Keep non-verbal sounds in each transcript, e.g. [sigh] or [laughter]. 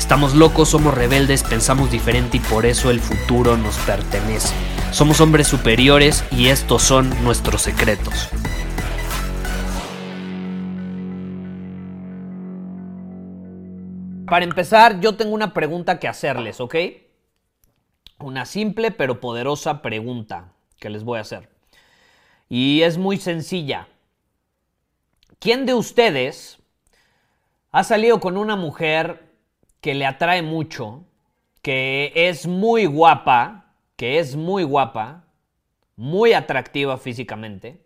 Estamos locos, somos rebeldes, pensamos diferente y por eso el futuro nos pertenece. Somos hombres superiores y estos son nuestros secretos. Para empezar, yo tengo una pregunta que hacerles, ¿ok? Una simple pero poderosa pregunta que les voy a hacer. Y es muy sencilla. ¿Quién de ustedes ha salido con una mujer que le atrae mucho, que es muy guapa, que es muy guapa, muy atractiva físicamente,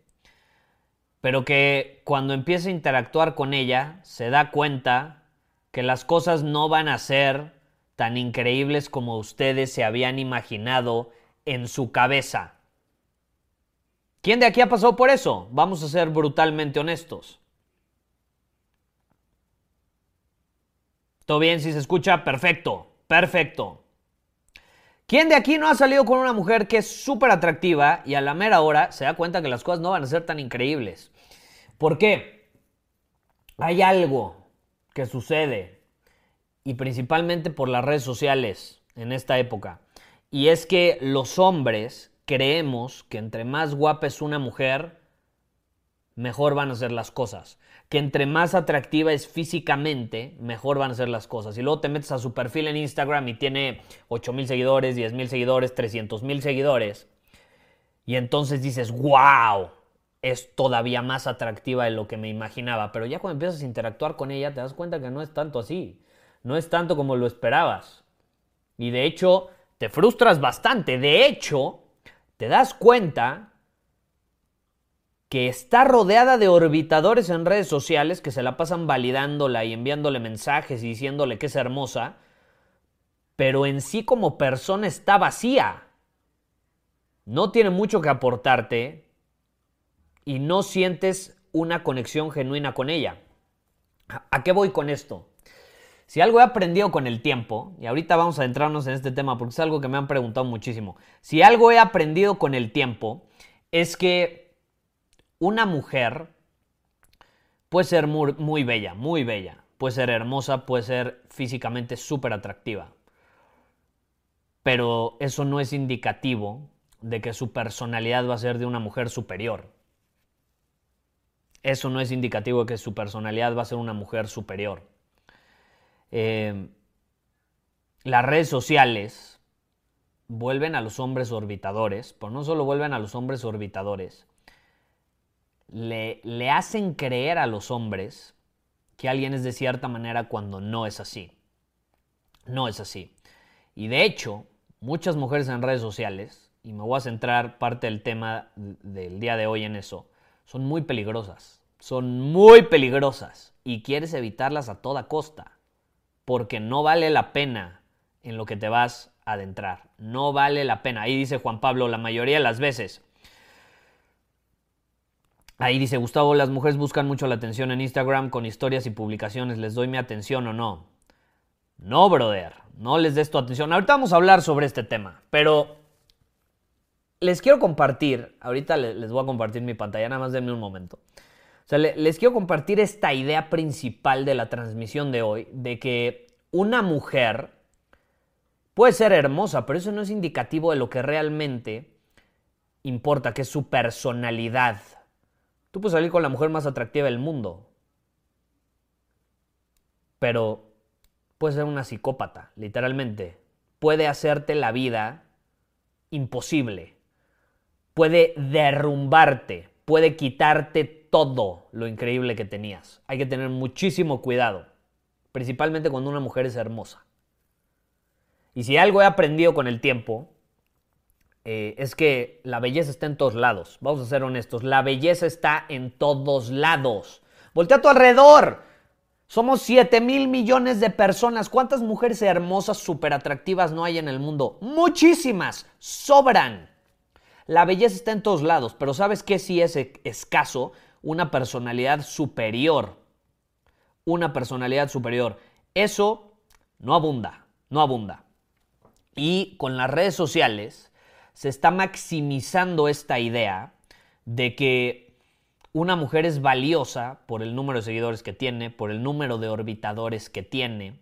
pero que cuando empieza a interactuar con ella se da cuenta que las cosas no van a ser tan increíbles como ustedes se habían imaginado en su cabeza. ¿Quién de aquí ha pasado por eso? Vamos a ser brutalmente honestos. ¿Todo bien? Si se escucha, perfecto, perfecto. ¿Quién de aquí no ha salido con una mujer que es súper atractiva y a la mera hora se da cuenta que las cosas no van a ser tan increíbles? ¿Por qué? Hay algo que sucede, y principalmente por las redes sociales en esta época, y es que los hombres creemos que entre más guapa es una mujer, mejor van a ser las cosas. Que entre más atractiva es físicamente, mejor van a ser las cosas. Y luego te metes a su perfil en Instagram y tiene 8 mil seguidores, 10 mil seguidores, 300 mil seguidores. Y entonces dices, wow, es todavía más atractiva de lo que me imaginaba. Pero ya cuando empiezas a interactuar con ella, te das cuenta que no es tanto así. No es tanto como lo esperabas. Y de hecho, te frustras bastante. De hecho, te das cuenta que está rodeada de orbitadores en redes sociales que se la pasan validándola y enviándole mensajes y diciéndole que es hermosa, pero en sí como persona está vacía. No tiene mucho que aportarte, y no sientes una conexión genuina con ella. ¿A qué voy con esto? Si algo he aprendido con el tiempo, y ahorita vamos a adentrarnos en este tema porque es algo que me han preguntado muchísimo, si algo he aprendido con el tiempo es que una mujer puede ser muy, bella, muy bella, puede ser hermosa, puede ser físicamente súper atractiva, pero eso no es indicativo de que su personalidad va a ser de una mujer superior. Eso no es indicativo de que su personalidad va a ser una mujer superior. Eh, las redes sociales vuelven a los hombres orbitadores, pero no solo vuelven a los hombres orbitadores, le, hacen creer a los hombres que alguien es de cierta manera cuando no es así. No es así. Y de hecho, muchas mujeres en redes sociales, y me voy a centrar parte del tema del día de hoy en eso, son muy peligrosas. Son muy peligrosas y quieres evitarlas a toda costa porque no vale la pena en lo que te vas a adentrar. No vale la pena. Ahí dice Juan Pablo, la mayoría de las veces. Ahí dice Gustavo, las mujeres buscan mucho la atención en Instagram con historias y publicaciones. ¿Les doy mi atención o no? No, brother. No les des tu atención. Ahorita vamos a hablar sobre este tema. Pero les quiero compartir, ahorita les voy a compartir mi pantalla, nada más denme un momento. O sea, les quiero compartir esta idea principal de la transmisión de hoy, de que una mujer puede ser hermosa, pero eso no es indicativo de lo que realmente importa, que es su personalidad. Tú puedes salir con la mujer más atractiva del mundo, pero puede ser una psicópata, literalmente. Puede hacerte la vida imposible puede derrumbarte, puede quitarte todo lo increíble que tenías. Hay que tener muchísimo cuidado, principalmente cuando una mujer es hermosa. Y si algo he aprendido con el tiempo, eh, es que la belleza está en todos lados. Vamos a ser honestos, la belleza está en todos lados. Voltea a tu alrededor. Somos 7 mil millones de personas. ¿Cuántas mujeres hermosas, súper atractivas no hay en el mundo? Muchísimas. Sobran. La belleza está en todos lados, pero ¿sabes qué sí es escaso? Una personalidad superior. Una personalidad superior. Eso no abunda, no abunda. Y con las redes sociales se está maximizando esta idea de que una mujer es valiosa por el número de seguidores que tiene, por el número de orbitadores que tiene.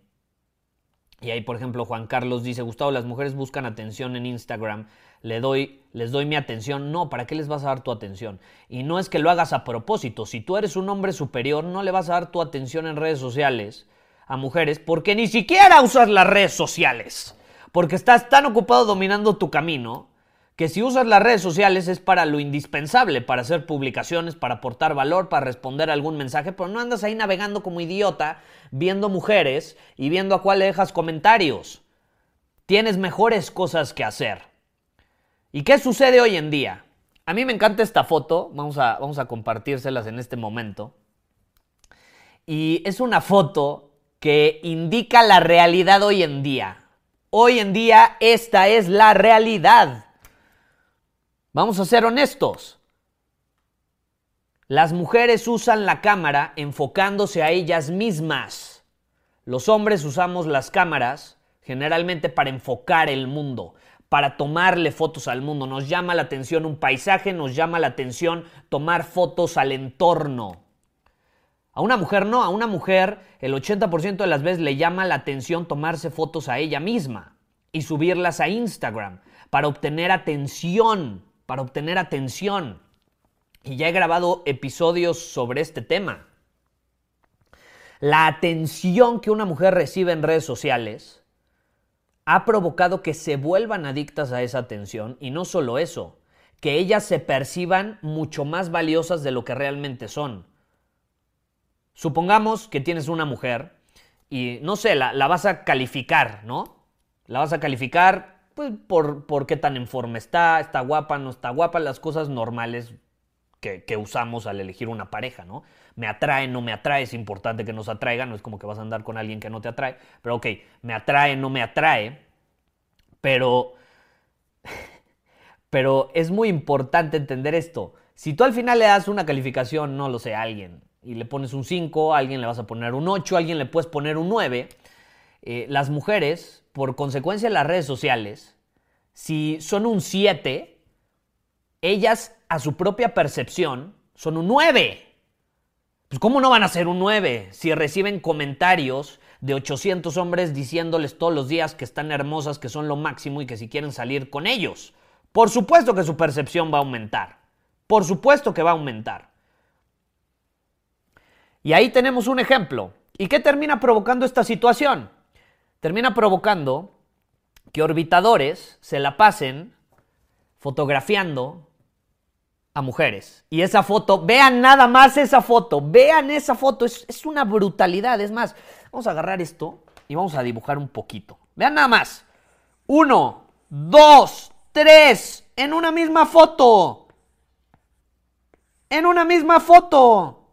Y ahí, por ejemplo, Juan Carlos dice, Gustavo, las mujeres buscan atención en Instagram, le doy, les doy mi atención. No, ¿para qué les vas a dar tu atención? Y no es que lo hagas a propósito. Si tú eres un hombre superior, no le vas a dar tu atención en redes sociales a mujeres porque ni siquiera usas las redes sociales. Porque estás tan ocupado dominando tu camino que si usas las redes sociales es para lo indispensable, para hacer publicaciones, para aportar valor, para responder algún mensaje, pero no andas ahí navegando como idiota, viendo mujeres y viendo a cuál le dejas comentarios. Tienes mejores cosas que hacer. ¿Y qué sucede hoy en día? A mí me encanta esta foto, vamos a, vamos a compartírselas en este momento. Y es una foto que indica la realidad hoy en día. Hoy en día esta es la realidad. Vamos a ser honestos. Las mujeres usan la cámara enfocándose a ellas mismas. Los hombres usamos las cámaras generalmente para enfocar el mundo, para tomarle fotos al mundo. Nos llama la atención un paisaje, nos llama la atención tomar fotos al entorno. A una mujer no, a una mujer el 80% de las veces le llama la atención tomarse fotos a ella misma y subirlas a Instagram para obtener atención para obtener atención. Y ya he grabado episodios sobre este tema. La atención que una mujer recibe en redes sociales ha provocado que se vuelvan adictas a esa atención y no solo eso, que ellas se perciban mucho más valiosas de lo que realmente son. Supongamos que tienes una mujer y no sé, la, la vas a calificar, ¿no? La vas a calificar pues por, por, qué tan en forma está, está guapa, no está guapa, las cosas normales que, usamos al elegir una pareja, ¿no? Me atrae, no me atrae, es importante que nos atraiga, no es como que vas a andar con alguien que no te atrae, pero ok, me atrae, no me atrae, pero, [laughs] pero es muy importante entender esto. Si tú al final le das una calificación, no lo sé, a alguien, y le pones un 5, a alguien le vas a poner un 8, a alguien le puedes poner un 9, eh, las mujeres por consecuencia las redes sociales, si son un 7, ellas a su propia percepción son un 9. Pues ¿cómo no van a ser un 9 si reciben comentarios de 800 hombres diciéndoles todos los días que están hermosas, que son lo máximo y que si quieren salir con ellos? Por supuesto que su percepción va a aumentar. Por supuesto que va a aumentar. Y ahí tenemos un ejemplo. ¿Y qué termina provocando esta situación? Termina provocando que orbitadores se la pasen fotografiando a mujeres. Y esa foto, vean nada más esa foto, vean esa foto, es, es, una brutalidad. Es más, vamos a agarrar esto y vamos a dibujar un poquito. Vean nada más. Uno, dos, tres, en una misma foto. En una misma foto.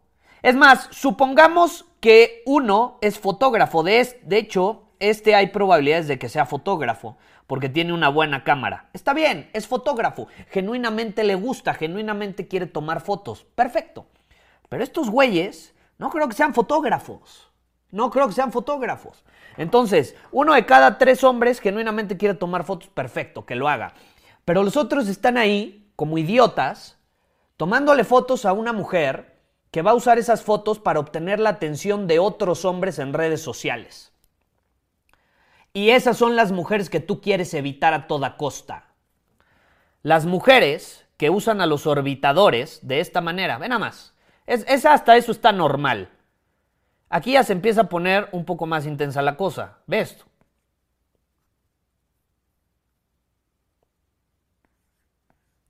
Es más, supongamos que uno es fotógrafo. De, de hecho, este hay probabilidades de que sea fotógrafo, porque tiene una buena cámara. Está bien, es fotógrafo, genuinamente le gusta, genuinamente quiere tomar fotos. Perfecto. Pero estos güeyes no creo que sean fotógrafos. No creo que sean fotógrafos. Entonces, uno de cada tres hombres genuinamente quiere tomar fotos. Perfecto, que lo haga. Pero los otros están ahí como idiotas, tomándole fotos a una mujer que va a usar esas fotos para obtener la atención de otros hombres en redes sociales. Y esas son las mujeres que tú quieres evitar a toda costa. Las mujeres que usan a los orbitadores de esta manera, ven nada más, es, hasta eso está normal. Aquí ya se empieza a poner un poco más intensa la cosa. ¿Ves?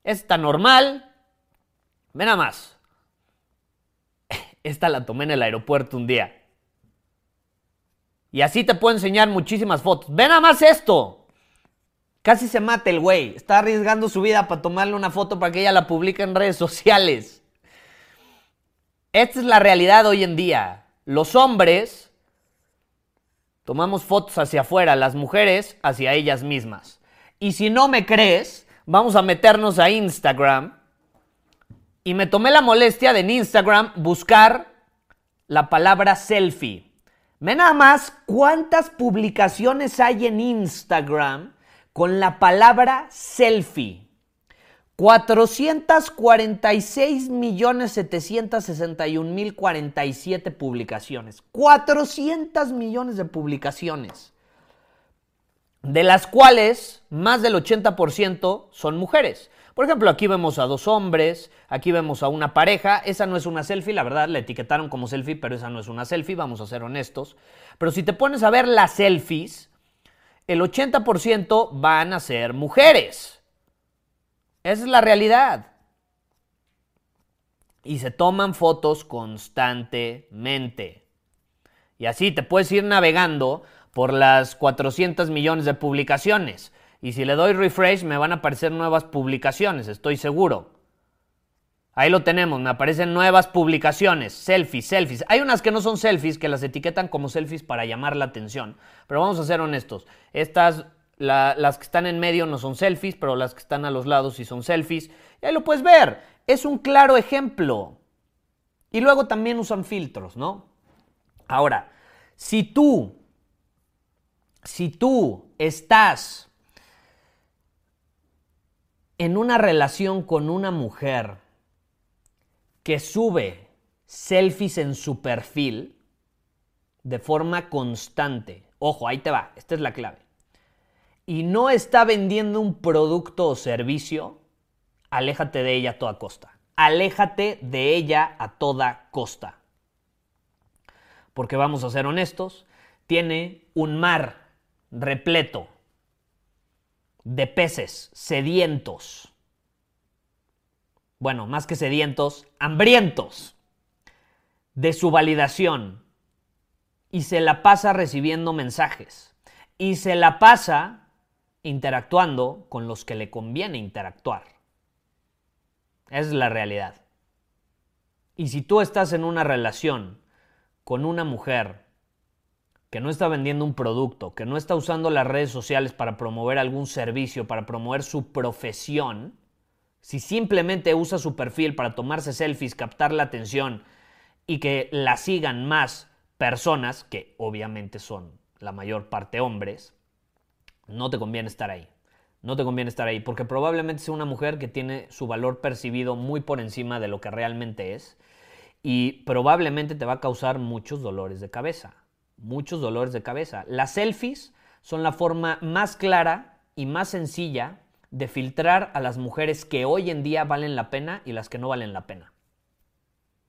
Está normal. Ven nada más. [laughs] Esta la tomé en el aeropuerto un día. Y así te puedo enseñar muchísimas fotos. Ve nada más esto. Casi se mata el güey. Está arriesgando su vida para tomarle una foto para que ella la publique en redes [laughs] sociales. Esta es la realidad hoy en día. Los hombres tomamos fotos hacia afuera, las mujeres hacia ellas mismas. Y si no me crees, vamos a meternos a Instagram. Y me tomé la molestia de en Instagram buscar la palabra selfie. Ve nada más cuántas publicaciones hay en Instagram con la palabra selfie. 446 millones 761 mil 47 publicaciones. 400 millones de publicaciones. De las cuales más del 80% son mujeres. Por ejemplo, aquí vemos a dos hombres, aquí vemos a una pareja. Esa no es una selfie, la verdad, la etiquetaron como selfie, pero esa no es una selfie, vamos a ser honestos. Pero si te pones a ver las selfies, el 80% van a ser mujeres. Esa es la realidad. Y se toman fotos constantemente. Y así te puedes ir navegando por las 400 millones de publicaciones. Y si le doy refresh me van a aparecer nuevas publicaciones, estoy seguro. Ahí lo tenemos, me aparecen nuevas publicaciones, selfies, selfies. Hay unas que no son selfies, que las etiquetan como selfies para llamar la atención. Pero vamos a ser honestos, estas, las que están en medio no son selfies, pero las que están a los lados sí son selfies. Y ahí lo puedes ver, es un claro ejemplo. Y luego también usan filtros, ¿no? Ahora, si tú, si tú estás en una relación con una mujer, que sube selfies en su perfil de forma constante. Ojo, ahí te va, esta es la clave. Y no está vendiendo un producto o servicio, aléjate de ella a toda costa. Aléjate de ella a toda costa. Porque vamos a ser honestos, tiene un mar repleto de peces sedientos bueno, más que sedientos, hambrientos de su validación. Y se la pasa recibiendo mensajes. Y se la pasa interactuando con los que le conviene interactuar. Es la realidad. Y si tú estás en una relación con una mujer que no está vendiendo un producto, que no está usando las redes sociales para promover algún servicio, para promover su profesión, si simplemente usa su perfil para tomarse selfies, captar la atención y que la sigan más personas, que obviamente son la mayor parte hombres, no te conviene estar ahí. No te conviene estar ahí porque probablemente sea una mujer que tiene su valor percibido muy por encima de lo que realmente es y probablemente te va a causar muchos dolores de cabeza. Muchos dolores de cabeza. Las selfies son la forma más clara y más sencilla de filtrar a las mujeres que hoy en día valen la pena y las que no valen la pena.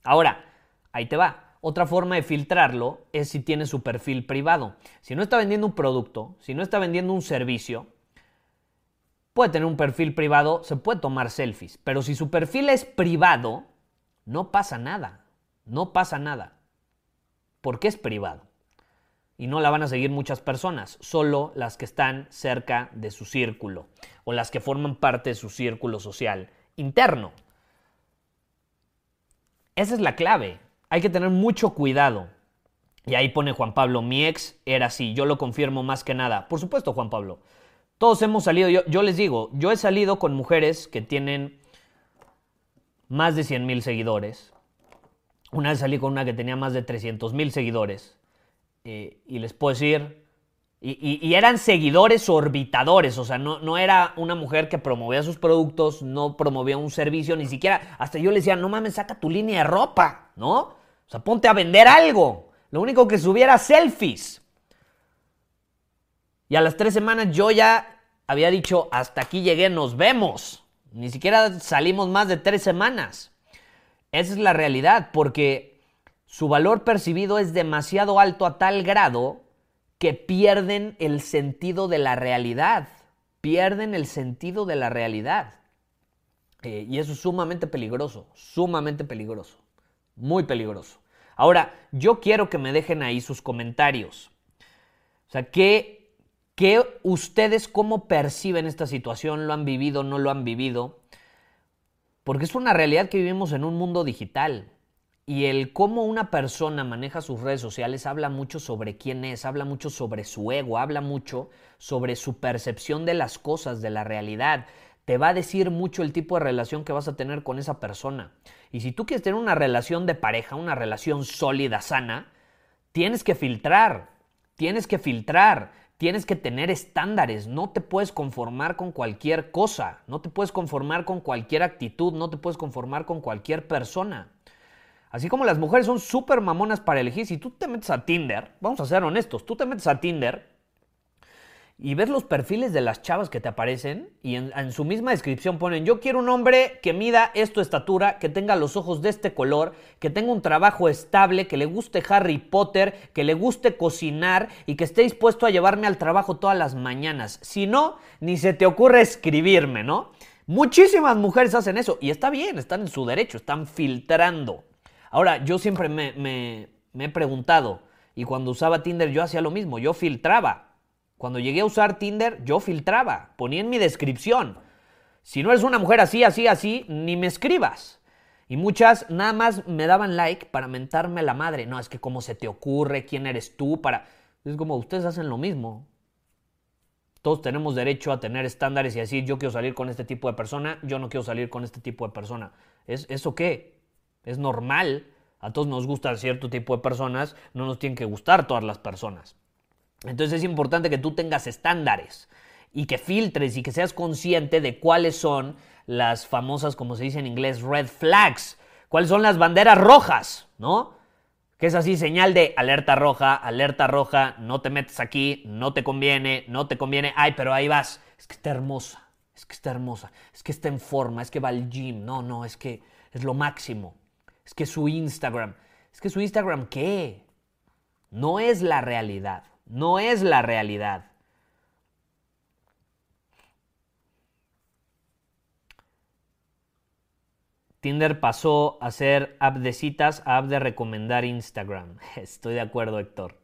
Ahora, ahí te va. Otra forma de filtrarlo es si tiene su perfil privado. Si no está vendiendo un producto, si no está vendiendo un servicio, puede tener un perfil privado, se puede tomar selfies. Pero si su perfil es privado, no pasa nada. No pasa nada. Porque es privado y no la van a seguir muchas personas, solo las que están cerca de su círculo o las que forman parte de su círculo social interno. Esa es la clave. Hay que tener mucho cuidado. Y ahí pone Juan Pablo, mi ex era así, yo lo confirmo más que nada. Por supuesto, Juan Pablo. Todos hemos salido, yo, les digo, yo he salido con mujeres que tienen más de 100 mil seguidores. Una vez salí con una que tenía más de 300 mil seguidores. Y les puedo decir, y, eran seguidores orbitadores, o sea, no, no era una mujer que promovía sus productos, no promovía un servicio, ni siquiera, hasta yo le decía, no mames, saca tu línea de ropa, ¿no? O sea, ponte a vender algo. Lo único que subiera selfies. Y a las tres semanas yo ya había dicho, hasta aquí llegué, nos vemos. Ni siquiera salimos más de tres semanas. Esa es la realidad, porque su valor percibido es demasiado alto a tal grado que pierden el sentido de la realidad. Pierden el sentido de la realidad. Eh, y eso es sumamente peligroso, sumamente peligroso, muy peligroso. Ahora, yo quiero que me dejen ahí sus comentarios. O sea, ¿qué, ¿Qué ustedes cómo perciben esta situación? ¿Lo han vivido? ¿No lo han vivido? Porque es una realidad que vivimos en un mundo digital. Y el cómo una persona maneja sus redes sociales habla mucho sobre quién es, habla mucho sobre su ego, habla mucho sobre su percepción de las cosas, de la realidad. Te va a decir mucho el tipo de relación que vas a tener con esa persona. Y si tú quieres tener una relación de pareja, una relación sólida, sana, tienes que filtrar, tienes que filtrar, tienes que tener estándares, no te puedes conformar con cualquier cosa, no te puedes conformar con cualquier actitud, no te puedes conformar con cualquier persona. Así como las mujeres son súper mamonas para elegir, si tú te metes a Tinder, vamos a ser honestos, tú te metes a Tinder y ves los perfiles de las chavas que te aparecen y en, su misma descripción ponen, yo quiero un hombre que mida esto estatura, que tenga los ojos de este color, que tenga un trabajo estable, que le guste Harry Potter, que le guste cocinar y que esté dispuesto a llevarme al trabajo todas las mañanas. Si no, ni se te ocurre escribirme, ¿no? Muchísimas mujeres hacen eso y está bien, están en su derecho, están filtrando. Ahora, yo siempre me, he preguntado, y cuando usaba Tinder yo hacía lo mismo, yo filtraba. Cuando llegué a usar Tinder, yo filtraba, ponía en mi descripción. Si no eres una mujer así, así, así, ni me escribas. Y muchas nada más me daban like para mentarme la madre. No, es que cómo se te ocurre, quién eres tú, para... Es como ustedes hacen lo mismo. Todos tenemos derecho a tener estándares y decir, yo quiero salir con este tipo de persona, yo no quiero salir con este tipo de persona. ¿Es, ¿Eso qué? Es normal. A todos nos gusta cierto tipo de personas, no nos tienen que gustar todas las personas. Entonces es importante que tú tengas estándares y que filtres y que seas consciente de cuáles son las famosas, como se dice en inglés, red flags. ¿Cuáles son las banderas rojas? ¿No? Que es así, señal de alerta roja, alerta roja, no te metes aquí, no te conviene, no te conviene. Ay, pero ahí vas. Es que está hermosa, es que está hermosa, es que está en forma, es que va al gym. No, no, es que es lo máximo es que su Instagram, es que su Instagram, ¿qué? No es la realidad, no es la realidad. Tinder pasó a ser app de citas a app de recomendar Instagram. [laughs] Estoy de acuerdo, Héctor.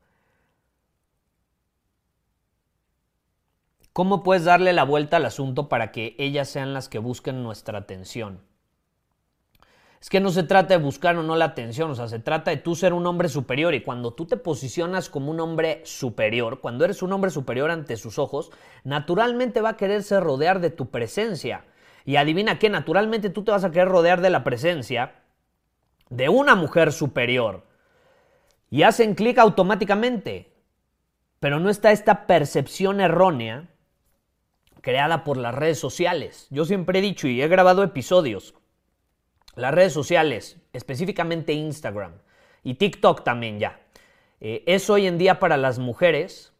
¿Cómo puedes darle la vuelta al asunto para que ellas sean las que busquen nuestra atención? Es que no se trata de buscar o no la atención, o sea, se trata de tú ser un hombre superior y cuando tú te posicionas como un hombre superior, cuando eres un hombre superior ante sus ojos, naturalmente va a quererse rodear de tu presencia. Y adivina qué, naturalmente tú te vas a querer rodear de la presencia de una mujer superior. Y hacen clic automáticamente. Pero no está esta percepción errónea creada por las redes sociales. Yo siempre he dicho y he grabado episodios las redes sociales, específicamente Instagram y TikTok también ya, eh, es hoy en día para las mujeres,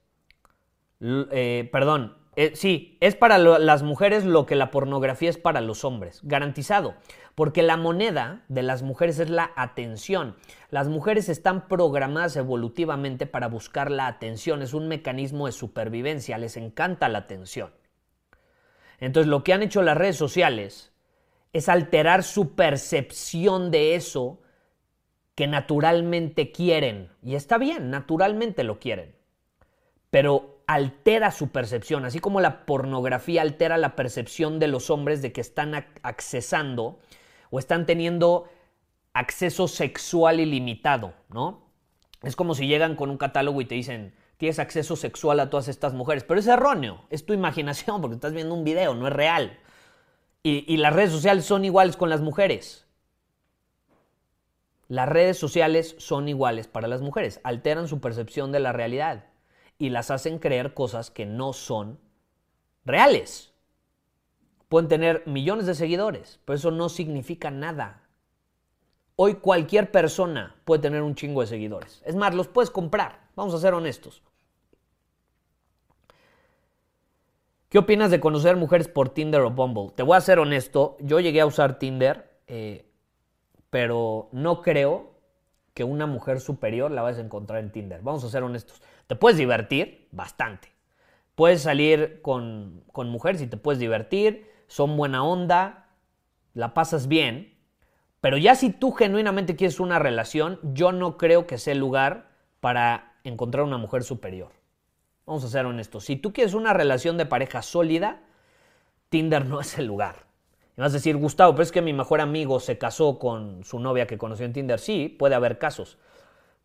eh, perdón, eh, sí, es para las mujeres lo que la pornografía es para los hombres, garantizado, porque la moneda de las mujeres es la atención. Las mujeres están programadas evolutivamente para buscar la atención, es un mecanismo de supervivencia, les encanta la atención. Entonces lo que han hecho las redes sociales es alterar su percepción de eso que naturalmente quieren. Y está bien, naturalmente lo quieren. Pero altera su percepción, así como la pornografía altera la percepción de los hombres de que están accesando o están teniendo acceso sexual ilimitado, ¿no? Es como si llegan con un catálogo y te dicen, tienes acceso sexual a todas estas mujeres, pero es erróneo, es tu imaginación [laughs] porque estás viendo un video, no es real. Y, las redes sociales son iguales con las mujeres. Las redes sociales son iguales para las mujeres, alteran su percepción de la realidad y las hacen creer cosas que no son reales. Pueden tener millones de seguidores, pero eso no significa nada. Hoy cualquier persona puede tener un chingo de seguidores. Es más, los puedes comprar. Vamos a ser honestos. ¿Qué opinas de conocer mujeres por Tinder o Bumble? Te voy a ser honesto, yo llegué a usar Tinder, eh, pero no creo que una mujer superior la vayas a encontrar en Tinder. Vamos a ser honestos. Te puedes divertir bastante. Puedes salir con, con mujeres y te puedes divertir, son buena onda, la pasas bien, pero ya si tú genuinamente quieres una relación, yo no creo que sea el lugar para encontrar una mujer superior. Vamos a ser honestos. Si tú quieres una relación de pareja sólida, Tinder no es el lugar. Y vas a decir, Gustavo, pero es que mi mejor amigo se casó con su novia que conoció en Tinder. Sí, puede haber casos.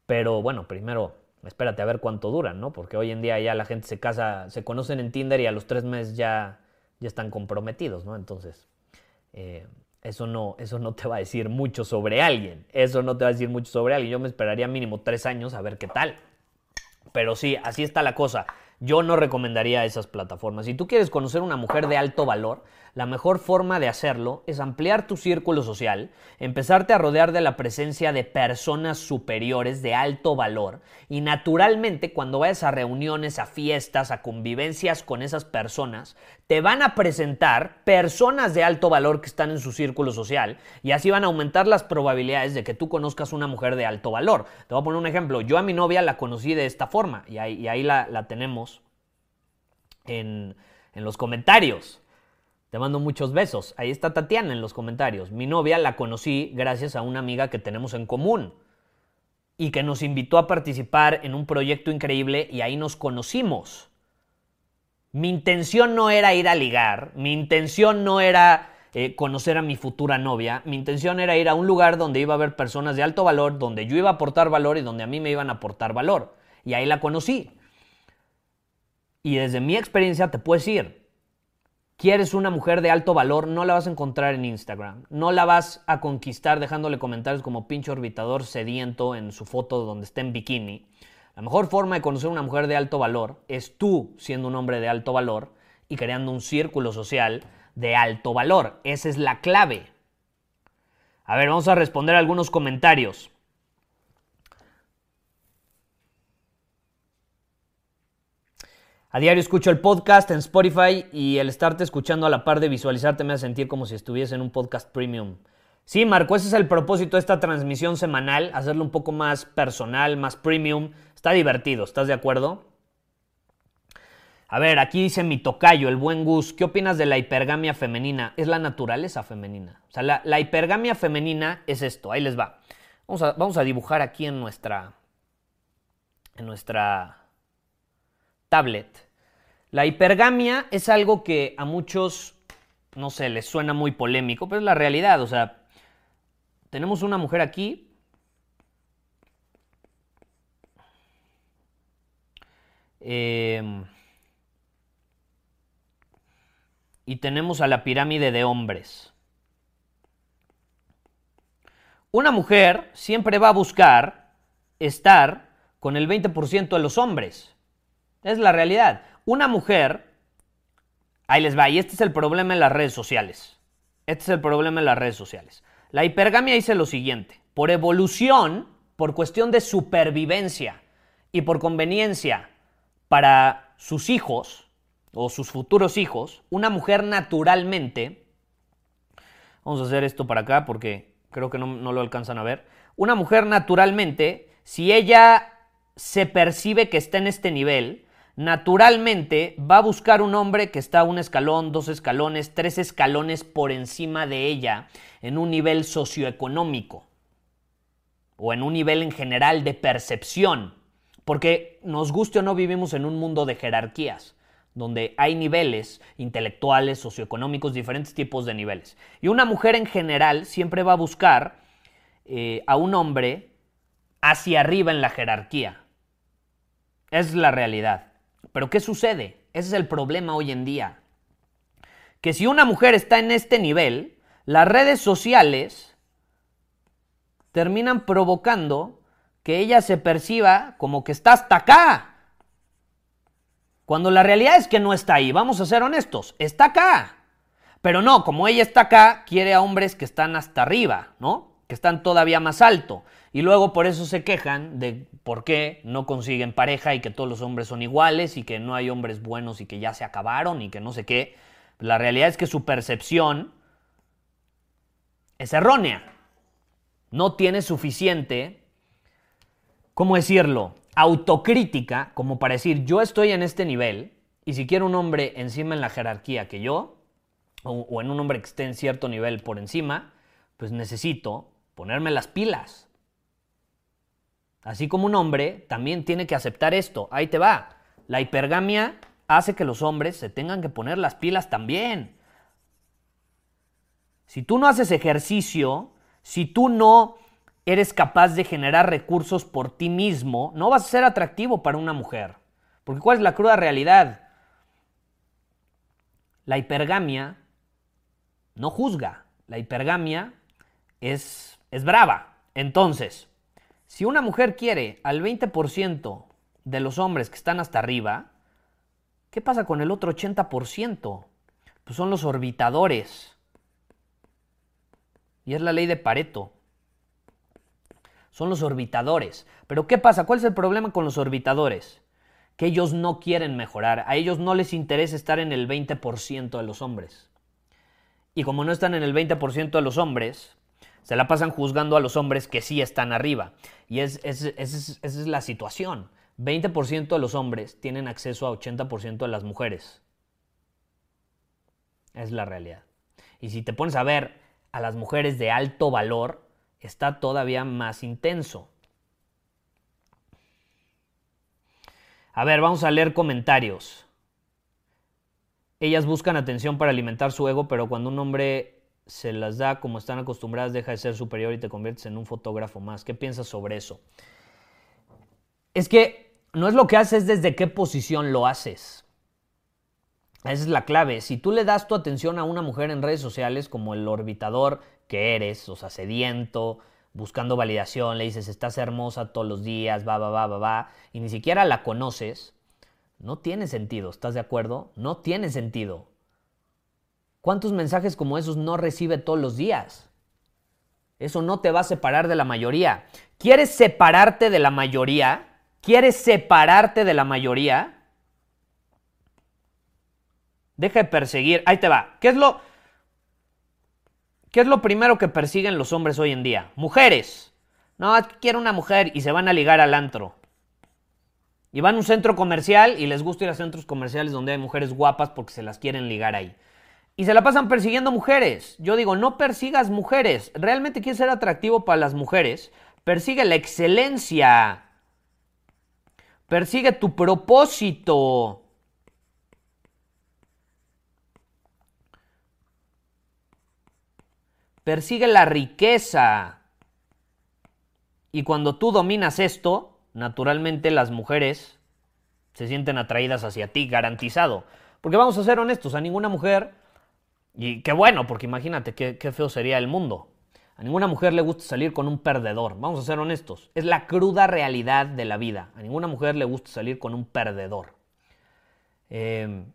Pero bueno, primero espérate a ver cuánto duran, ¿no? Porque hoy en día ya la gente se casa, se conocen en Tinder y a los tres meses ya, ya están comprometidos, ¿no? Entonces, eh, eso, no, eso no te va a decir mucho sobre alguien. Eso no te va a decir mucho sobre alguien. Yo me esperaría mínimo tres años a ver qué tal. Pero sí, así está la cosa. Yo no recomendaría esas plataformas. Si tú quieres conocer una mujer de alto valor, la mejor forma de hacerlo es ampliar tu círculo social, empezarte a rodear de la presencia de personas superiores de alto valor y naturalmente cuando vayas a reuniones, a fiestas, a convivencias con esas personas, te van a presentar personas de alto valor que están en su círculo social y así van a aumentar las probabilidades de que tú conozcas una mujer de alto valor. Te voy a poner un ejemplo. Yo a mi novia la conocí de esta forma y ahí, la, tenemos en, en los comentarios. Te mando muchos besos. Ahí está Tatiana en los comentarios. Mi novia la conocí gracias a una amiga que tenemos en común y que nos invitó a participar en un proyecto increíble y ahí nos conocimos. Mi intención no era ir a ligar, mi intención no era eh, conocer a mi futura novia, mi intención era ir a un lugar donde iba a haber personas de alto valor, donde yo iba a aportar valor y donde a mí me iban a aportar valor. Y ahí la conocí. Y desde mi experiencia te puedes ir quieres una mujer de alto valor, no la vas a encontrar en Instagram. No la vas a conquistar dejándole comentarios como pinche orbitador sediento en su foto donde está en bikini. La mejor forma de conocer una mujer de alto valor es tú siendo un hombre de alto valor y creando un círculo social de alto valor. Esa es la clave. A ver, vamos a responder algunos comentarios. A diario escucho el podcast en Spotify y el estarte escuchando a la par de visualizarte me hace sentir como si estuviese en un podcast premium. Sí, Marco, ese es el propósito de esta transmisión semanal, hacerlo un poco más personal, más premium. Está divertido, ¿estás de acuerdo? A ver, aquí dice mi tocayo, el buen Gus, ¿qué opinas de la hipergamia femenina? Es la naturaleza femenina. O sea, la, hipergamia femenina es esto, ahí les va. Vamos a, vamos a dibujar aquí en nuestra, en nuestra tablet. La hipergamia es algo que a muchos, no sé, les suena muy polémico, pero es la realidad. O sea, tenemos una mujer aquí. Em, y tenemos a la pirámide de hombres. Una mujer siempre va a buscar estar con el 20% de los hombres. Es la realidad. Una mujer, ahí les va, y este es el problema en las redes sociales. Este es el problema en las redes sociales. La hipergamia dice lo siguiente, por evolución, por cuestión de supervivencia y por conveniencia para sus hijos o sus futuros hijos, una mujer naturalmente, vamos a hacer esto para acá porque creo que no, no lo alcanzan a ver, una mujer naturalmente, si ella se percibe que está en este nivel, naturalmente va a buscar un hombre que está un escalón, dos escalones, tres escalones por encima de ella en un nivel socioeconómico o en un nivel en general de percepción. Porque nos guste o no vivimos en un mundo de jerarquías, donde hay niveles intelectuales, socioeconómicos, diferentes tipos de niveles. Y una mujer en general siempre va a buscar eh, a un hombre hacia arriba en la jerarquía. Es la realidad. Pero ¿qué sucede? Ese es el problema hoy en día. Que si una mujer está en este nivel, las redes sociales terminan provocando que ella se perciba como que está hasta acá. Cuando la realidad es que no está ahí, vamos a ser honestos, está acá. Pero no, como ella está acá, quiere a hombres que están hasta arriba, ¿no? Que están todavía más alto. Y luego por eso se quejan de por qué no consiguen pareja y que todos los hombres son iguales y que no hay hombres buenos y que ya se acabaron y que no sé qué. La realidad es que su percepción es errónea. No tiene suficiente, ¿cómo decirlo? Autocrítica como para decir yo estoy en este nivel y si quiero un hombre encima en la jerarquía que yo, o, o en un hombre que esté en cierto nivel por encima, pues necesito ponerme las pilas Así como un hombre también tiene que aceptar esto. Ahí te va. La hipergamia hace que los hombres se tengan que poner las pilas también. Si tú no haces ejercicio, si tú no eres capaz de generar recursos por ti mismo, no vas a ser atractivo para una mujer. Porque ¿cuál es la cruda realidad? La hipergamia no juzga, la hipergamia es, es brava. Entonces, si una mujer quiere al 20% de los hombres que están hasta arriba, ¿qué pasa con el otro 80%? Pues son los orbitadores. Y es la ley de Pareto. Son los orbitadores. Pero ¿qué pasa? ¿Cuál es el problema con los orbitadores? Que ellos no quieren mejorar. A ellos no les interesa estar en el 20% de los hombres. Y como no están en el 20% de los hombres, se la pasan juzgando a los hombres que sí están arriba. Y es, esa es la situación. 20% de los hombres tienen acceso a 80% de las mujeres. Es la realidad. Y si te pones a ver a las mujeres de alto valor, está todavía más intenso. A ver, vamos a leer comentarios. Ellas buscan atención para alimentar su ego, pero cuando un hombre se las da como están acostumbradas, deja de ser superior y te conviertes en un fotógrafo más. ¿Qué piensas sobre eso? Es que no es lo que haces, desde qué posición lo haces. Esa es la clave. Si tú le das tu atención a una mujer en redes sociales como el orbitador que eres, o sea, sediento, buscando validación, le dices, estás hermosa todos los días, va, va, va, va, va, y ni siquiera la conoces, no tiene sentido, ¿estás de acuerdo? No tiene sentido. ¿Cuántos mensajes como esos no recibe todos los días? Eso no te va a separar de la mayoría. ¿Quieres separarte de la mayoría? ¿Quieres separarte de la mayoría? Deja de perseguir. Ahí te va. ¿Qué es lo, qué es lo primero que persiguen los hombres hoy en día? Mujeres. No, quiero una mujer y se van a ligar al antro. Y van a un centro comercial y les gusta ir a centros comerciales donde hay mujeres guapas porque se las quieren ligar ahí y se la pasan persiguiendo mujeres. Yo digo, no persigas mujeres. Realmente quieres ser atractivo para las mujeres. Persigue la excelencia. Persigue tu propósito. Persigue la riqueza. Y cuando tú dominas esto, naturalmente las mujeres se sienten atraídas hacia ti, garantizado. Porque vamos a ser honestos, a ninguna mujer y qué bueno, porque imagínate qué, feo sería el mundo. A ninguna mujer le gusta salir con un perdedor. Vamos a ser honestos. Es la cruda realidad de la vida. A ninguna mujer le gusta salir con un perdedor. Em,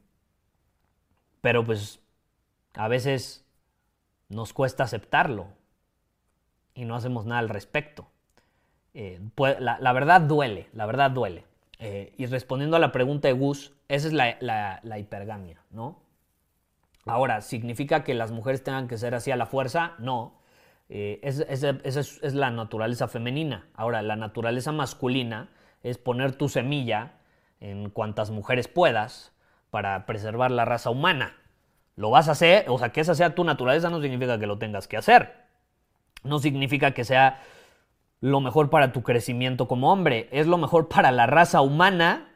pero pues a veces nos cuesta aceptarlo y no hacemos nada al respecto. Eh, la, verdad duele, la verdad duele. Eh, y respondiendo a la pregunta de Gus, esa es la, la hipergamia, ¿no? Ahora, ¿significa que las mujeres tengan que ser así a la fuerza? No. Eh, esa es, la naturaleza femenina. Ahora, la naturaleza masculina es poner tu semilla en cuantas mujeres puedas para preservar la raza humana. Lo vas a hacer, o sea, que esa sea tu naturaleza no significa que lo tengas que hacer. No significa que sea lo mejor para tu crecimiento como hombre. Es lo mejor para la raza humana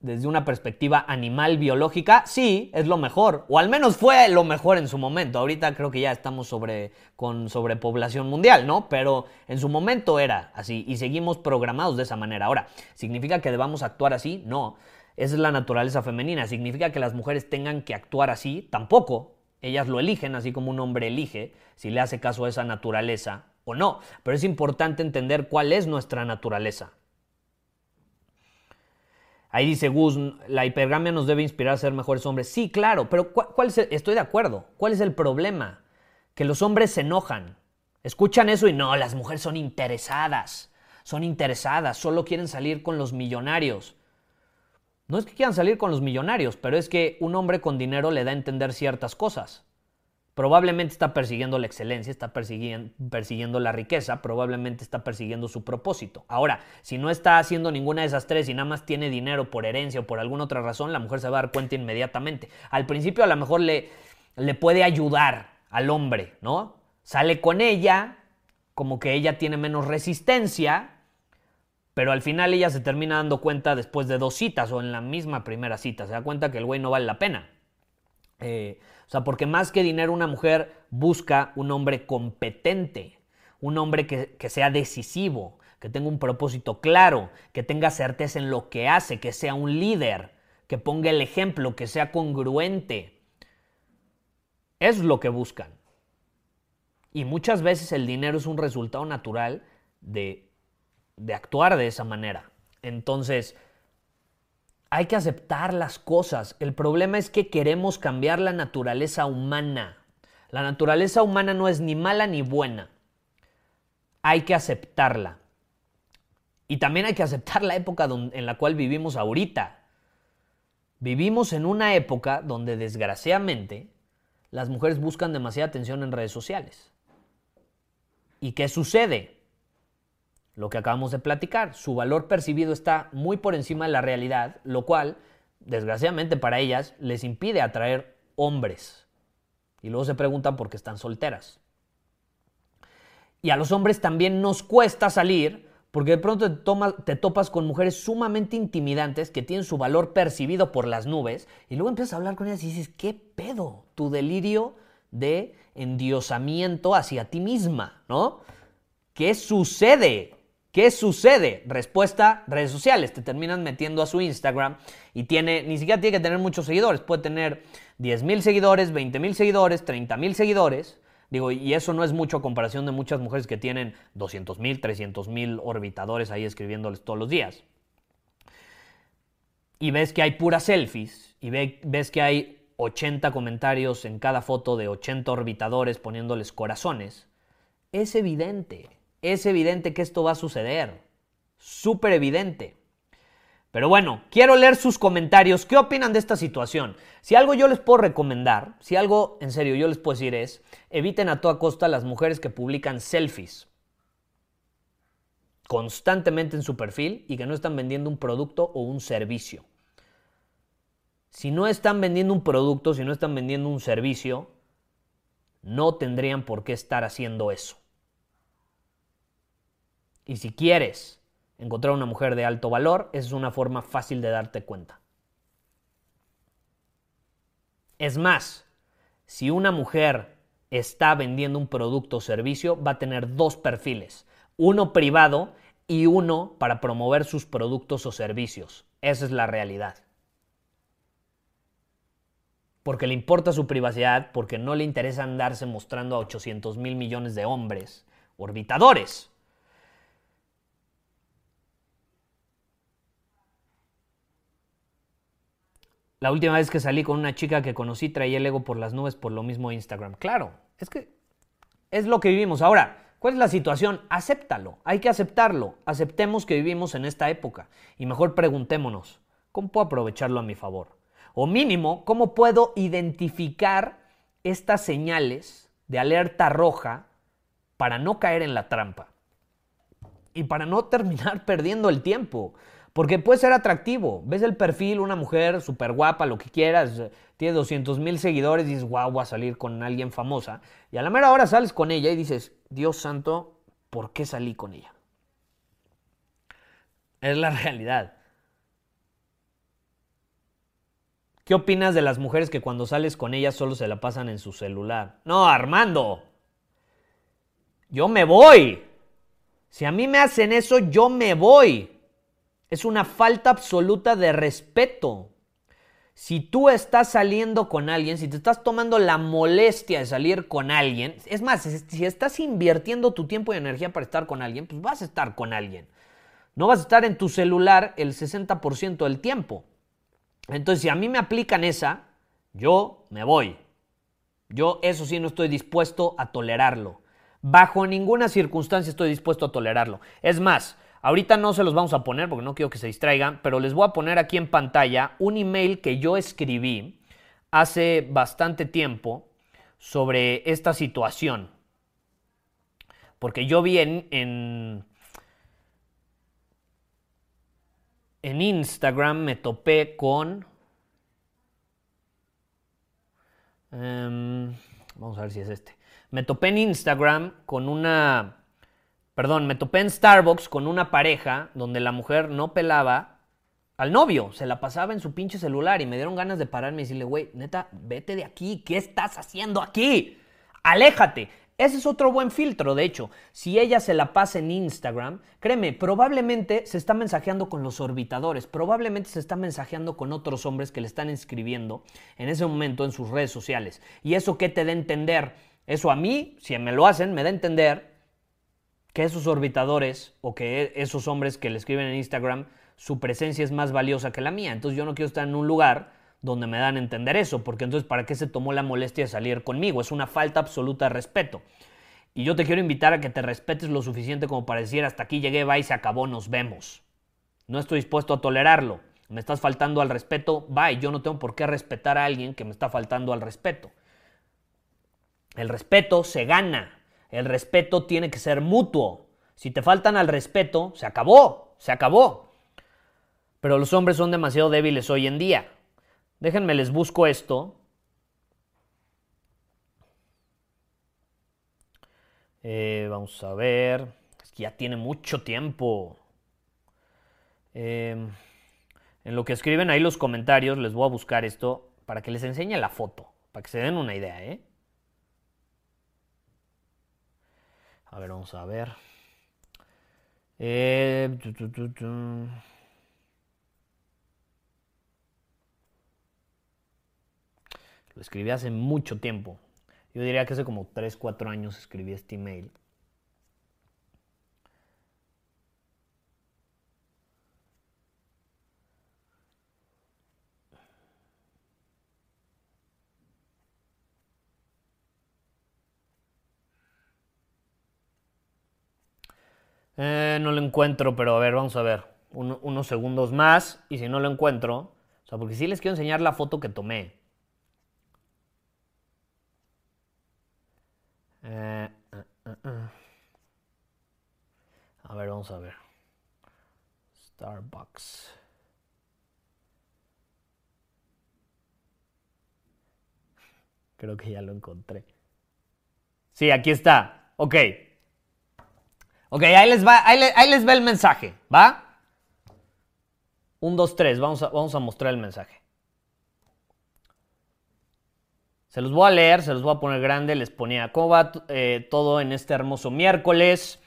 desde una perspectiva animal biológica, sí, es lo mejor, o al menos fue lo mejor en su momento. Ahorita creo que ya estamos sobre, con sobrepoblación mundial, ¿no? Pero en su momento era así y seguimos programados de esa manera. Ahora, ¿significa que debamos actuar así? No. Esa es la naturaleza femenina. ¿Significa que las mujeres tengan que actuar así? Tampoco. Ellas lo eligen, así como un hombre elige si le hace caso a esa naturaleza o no. Pero es importante entender cuál es nuestra naturaleza. Ahí dice Gus, la hipergamia nos debe inspirar a ser mejores hombres. Sí, claro, pero ¿cuál, es estoy de acuerdo. ¿Cuál es el problema? Que los hombres se enojan. Escuchan eso y no, las mujeres son interesadas. Son interesadas, solo quieren salir con los millonarios. No es que quieran salir con los millonarios, pero es que un hombre con dinero le da a entender ciertas cosas. Probablemente está persiguiendo la excelencia, está persiguiendo, la riqueza, probablemente está persiguiendo su propósito. Ahora, si no está haciendo ninguna de esas tres y nada más tiene dinero por herencia o por alguna otra razón, la mujer se va a dar cuenta inmediatamente. Al principio a lo mejor le, le puede ayudar al hombre, ¿no? Sale con ella, como que ella tiene menos resistencia, pero al final ella se termina dando cuenta después de dos citas o en la misma primera cita, se da cuenta que el güey no vale la pena. Eh, o sea, porque más que dinero una mujer busca un hombre competente, un hombre que, que sea decisivo, que tenga un propósito claro, que tenga certeza en lo que hace, que sea un líder, que ponga el ejemplo, que sea congruente. Es lo que buscan. Y muchas veces el dinero es un resultado natural de, de actuar de esa manera. Entonces, hay que aceptar las cosas. El problema es que queremos cambiar la naturaleza humana. La naturaleza humana no es ni mala ni buena. Hay que aceptarla. Y también hay que aceptar la época en la cual vivimos ahorita. Vivimos en una época donde desgraciadamente las mujeres buscan demasiada atención en redes sociales. ¿Y qué sucede? Lo que acabamos de platicar, su valor percibido está muy por encima de la realidad, lo cual, desgraciadamente para ellas, les impide atraer hombres. Y luego se preguntan por qué están solteras. Y a los hombres también nos cuesta salir porque de pronto te, te, topas con mujeres sumamente intimidantes que tienen su valor percibido por las nubes y luego empiezas a hablar con ellas y dices, ¿qué pedo? Tu delirio de endiosamiento hacia ti misma, ¿no? ¿Qué sucede? ¿Qué sucede? Respuesta, redes sociales. Te terminan metiendo a su Instagram y tiene, ni siquiera tiene que tener muchos seguidores. Puede tener 10 mil seguidores, 20 mil seguidores, 30 mil seguidores Digo, y eso no es mucho a comparación de muchas mujeres que tienen 200 mil, 300 mil orbitadores ahí escribiéndoles todos los días. Y ves que hay puras selfies, y ves que hay 80 comentarios en cada foto de 80 orbitadores poniéndoles corazones. Es evidente, es evidente que esto va a suceder. Súper evidente. Pero bueno, quiero leer sus comentarios. ¿Qué opinan de esta situación? Si algo yo les puedo recomendar, si algo en serio yo les puedo decir es, eviten a toda costa las mujeres que publican selfies constantemente en su perfil y que no están vendiendo un producto o un servicio. Si no están vendiendo un producto, si no están vendiendo un servicio, no tendrían por qué estar haciendo eso. Y si quieres encontrar una mujer de alto valor, es una forma fácil de darte cuenta. Es más, si una mujer está vendiendo un producto o servicio, va a tener dos perfiles, uno privado y uno para promover sus productos o servicios. Esa es la realidad. Porque le importa su privacidad, porque no le interesa andarse mostrando a 800 mil millones de hombres, orbitadores. La última vez que salí con una chica que conocí traía el ego por las nubes por lo mismo Instagram. Claro, es que es lo que vivimos. Ahora, ¿cuál es la situación? Acéptalo, hay que aceptarlo. Aceptemos que vivimos en esta época y mejor preguntémonos, ¿cómo puedo aprovecharlo a mi favor? O mínimo, ¿cómo puedo identificar estas señales de alerta roja para no caer en la trampa? Y para no [laughs] terminar perdiendo el tiempo. Porque puede ser atractivo. Ves el perfil, una mujer súper guapa, lo que quieras, tiene 200 mil seguidores y dices, wow, voy a salir con alguien famosa. Y a la mera hora sales con ella y dices, Dios santo, ¿por qué salí con ella? Es la [laughs] realidad. ¿Qué opinas de las mujeres que cuando sales con ellas solo se la pasan en su celular? No, Armando. Yo me voy. Si a mí me hacen eso, yo me voy. Es una falta absoluta de respeto. Si tú estás saliendo con alguien, si te estás tomando la molestia de salir con alguien, es más, si estás invirtiendo tu tiempo y energía para estar con alguien, pues vas a estar con alguien. No vas a estar en tu celular el 60% del tiempo. Entonces, si a mí me aplican esa, yo me voy. Yo eso sí no estoy dispuesto a tolerarlo. Bajo ninguna circunstancia estoy dispuesto a tolerarlo. Es más, Ahorita no se los vamos a poner porque no quiero que se distraigan, pero les voy a poner aquí en pantalla un email que yo escribí hace bastante tiempo sobre esta situación. Porque yo vi en, en, Instagram, me topé con... Em, vamos a ver si es este. Me topé en Instagram con una perdón, me topé en Starbucks con una pareja donde la mujer no pelaba al novio, se la pasaba en su pinche celular y me dieron ganas de pararme y decirle, güey, neta, vete de aquí, ¿qué estás haciendo aquí? Aléjate. Ese es otro buen filtro, de hecho. Si ella se la pasa en Instagram, créeme, probablemente se está mensajeando con los orbitadores, probablemente se está mensajeando con otros hombres que le están escribiendo en ese momento en sus redes sociales. ¿Y eso qué te da a entender? Eso a mí, si me lo hacen, me da a entender que esos orbitadores o que esos hombres que le escriben en Instagram, su presencia es más valiosa que la mía. Entonces yo no quiero estar en un lugar donde me dan a entender eso, porque entonces ¿para qué se tomó la molestia de salir conmigo? Es una falta absoluta de respeto. Y yo te quiero invitar a que te respetes lo suficiente como para decir hasta aquí llegué, va y se acabó, nos vemos. No estoy dispuesto a tolerarlo. Me estás faltando al respeto, va yo no tengo por qué respetar a alguien que me está faltando al respeto. El respeto se gana. El respeto tiene que ser mutuo. Si te faltan al respeto, se acabó, se acabó. Pero los hombres son demasiado débiles hoy en día. Déjenme les busco esto. Eh, vamos a ver. Es que ya tiene mucho tiempo. Em, en lo que escriben ahí los comentarios, les voy a buscar esto para que les enseñe la foto, para que se den una idea, ¿eh? A ver, vamos a ver. Eh, Lo escribí hace mucho tiempo. Yo diría que hace como 3, 4 años escribí este email. Eh, no lo encuentro, pero a ver, vamos a ver. unos segundos más. Y si no lo encuentro. O sea, porque sí les quiero enseñar la foto que tomé. Eh, eh, eh, a ver, vamos a ver. Starbucks. Creo que ya lo encontré. Sí, aquí está. Ok. Ok, ahí les va, ahí les, va el mensaje, ¿va? Un, dos, tres. Vamos a, vamos a mostrar el mensaje. Se los voy a leer, se los voy a poner grande, les ponía cómo va eh, todo en este hermoso miércoles.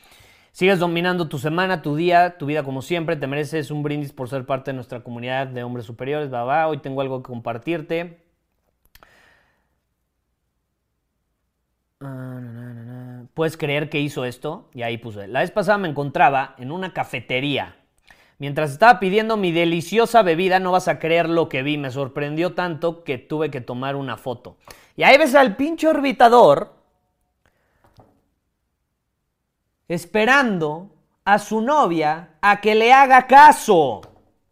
Sigues dominando tu semana, tu día, tu vida como siempre. Te mereces un brindis por ser parte de nuestra comunidad de hombres superiores. Va, va, hoy tengo algo que compartirte. Ah, ¿Puedes creer que hizo esto? Y ahí puse. La vez pasada me encontraba en una cafetería Mientras estaba pidiendo mi deliciosa bebida, no vas a creer lo que vi. Me sorprendió tanto que tuve que tomar una foto. Y ahí ves al pinche orbitador esperando a su novia a que le haga caso.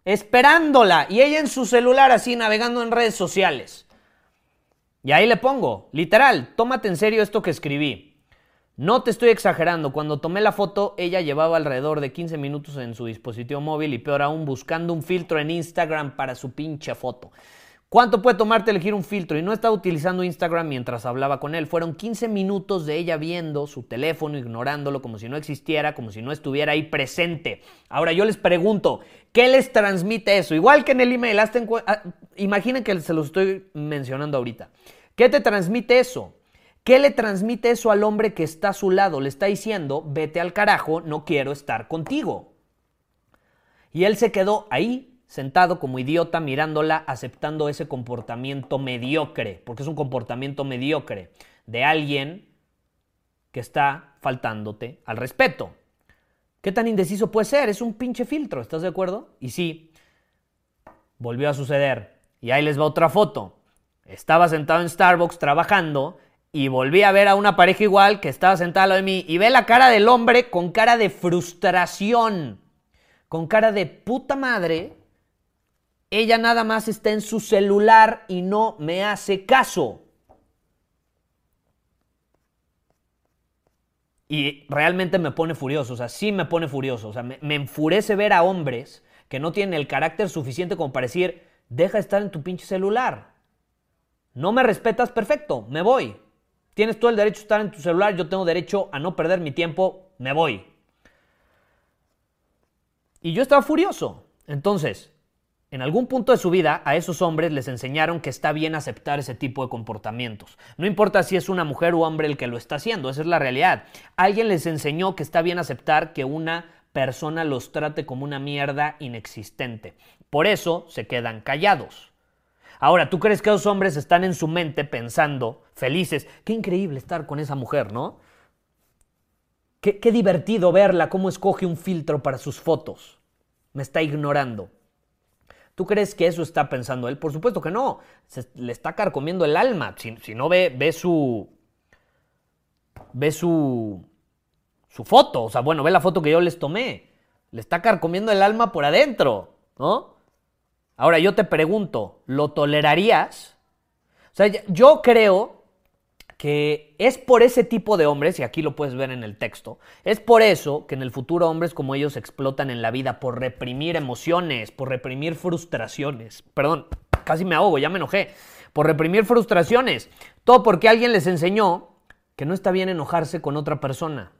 Esperándola. Y ella en su celular así navegando en redes sociales. Y ahí le pongo, literal, tómate en serio esto que escribí. No te estoy exagerando, cuando tomé la foto ella llevaba alrededor de 15 minutos en su dispositivo móvil y peor aún buscando un filtro en Instagram para su pinche foto. ¿Cuánto puede tomarte elegir un filtro? Y no estaba utilizando Instagram mientras hablaba con él. Fueron 15 minutos de ella viendo su teléfono, ignorándolo como si no existiera, como si no estuviera ahí presente. Ahora yo les pregunto, ¿qué les transmite eso? Igual que en el email, ah, imaginen que se lo estoy mencionando ahorita. ¿Qué te transmite eso? ¿Qué le transmite eso al hombre que está a su lado? Le está diciendo, vete al carajo, no quiero estar contigo. Y él se quedó ahí, sentado como idiota, mirándola, aceptando ese comportamiento mediocre, porque es un comportamiento mediocre de alguien que está faltándote al respeto. ¿Qué tan indeciso puede ser? Es un pinche filtro, ¿estás de acuerdo? Y sí, volvió a suceder. Y ahí les va otra foto. Estaba sentado en Starbucks trabajando y volví a ver a una pareja igual que estaba sentada al lado de mí y ve la cara del hombre con cara de frustración, con cara de puta madre. Ella nada más está en su celular y no me hace caso. Y realmente me pone furioso, o sea, sí me pone furioso, o sea, me, me enfurece ver a hombres que no tienen el carácter suficiente como para decir, deja de estar en tu pinche celular. No me respetas, perfecto, me voy. Tienes todo el derecho a estar en tu celular, yo tengo derecho a no perder mi tiempo, me voy. Y yo estaba furioso. Entonces, en algún punto de su vida a esos hombres les enseñaron que está bien aceptar ese tipo de comportamientos. No importa si es una mujer o hombre el que lo está haciendo, esa es la realidad. Alguien les enseñó que está bien aceptar que una persona los trate como una mierda inexistente. Por eso se quedan callados. Ahora, ¿tú crees que esos hombres están en su mente pensando, felices, qué increíble estar con esa mujer, ¿no? Qué, divertido verla, cómo escoge un filtro para sus fotos. Me está ignorando. ¿Tú crees que eso está pensando él? Por supuesto que no. Le está carcomiendo el alma. Si, si no ve, ve su. Ve su. Su foto. O sea, bueno, ve la foto que yo les tomé. Le está carcomiendo el alma por adentro. ¿No? Ahora yo te pregunto, ¿lo tolerarías? O sea, yo creo que es por ese tipo de hombres, y aquí lo puedes ver en el texto, es por eso que en el futuro hombres como ellos explotan en la vida por reprimir emociones, por reprimir frustraciones. Perdón, casi me ahogo, ya me enojé. Por reprimir frustraciones. Todo porque alguien les enseñó que no está bien enojarse con otra persona.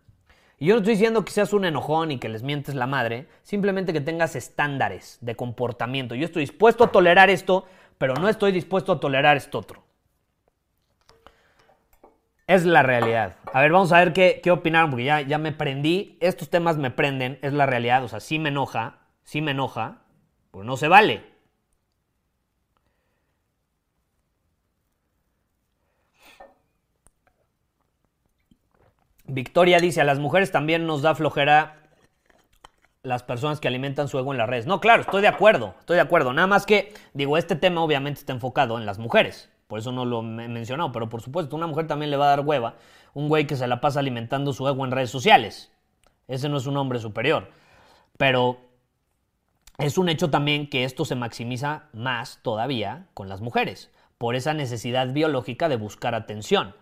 Y yo no estoy diciendo que seas un enojón y que les mientes la madre, simplemente que tengas estándares de comportamiento. Yo estoy dispuesto a tolerar esto, pero no estoy dispuesto a tolerar esto otro. Es la realidad. A ver, vamos a ver qué, qué opinaron, porque ya, ya me prendí. Estos temas me prenden, es la realidad. O sea, sí me enoja, sí me enoja, pues no se vale. Victoria dice, a las mujeres también nos da flojera las personas que alimentan su ego en las redes. No, claro, estoy de acuerdo, estoy de acuerdo. Nada más que, digo, este tema obviamente está enfocado en las mujeres. Por eso no lo he mencionado. Pero por supuesto, una mujer también le va a dar hueva. Un güey que se la pasa alimentando su ego en redes sociales. Ese no es un hombre superior. Pero es un hecho también que esto se maximiza más todavía con las mujeres. Por esa necesidad biológica de buscar atención.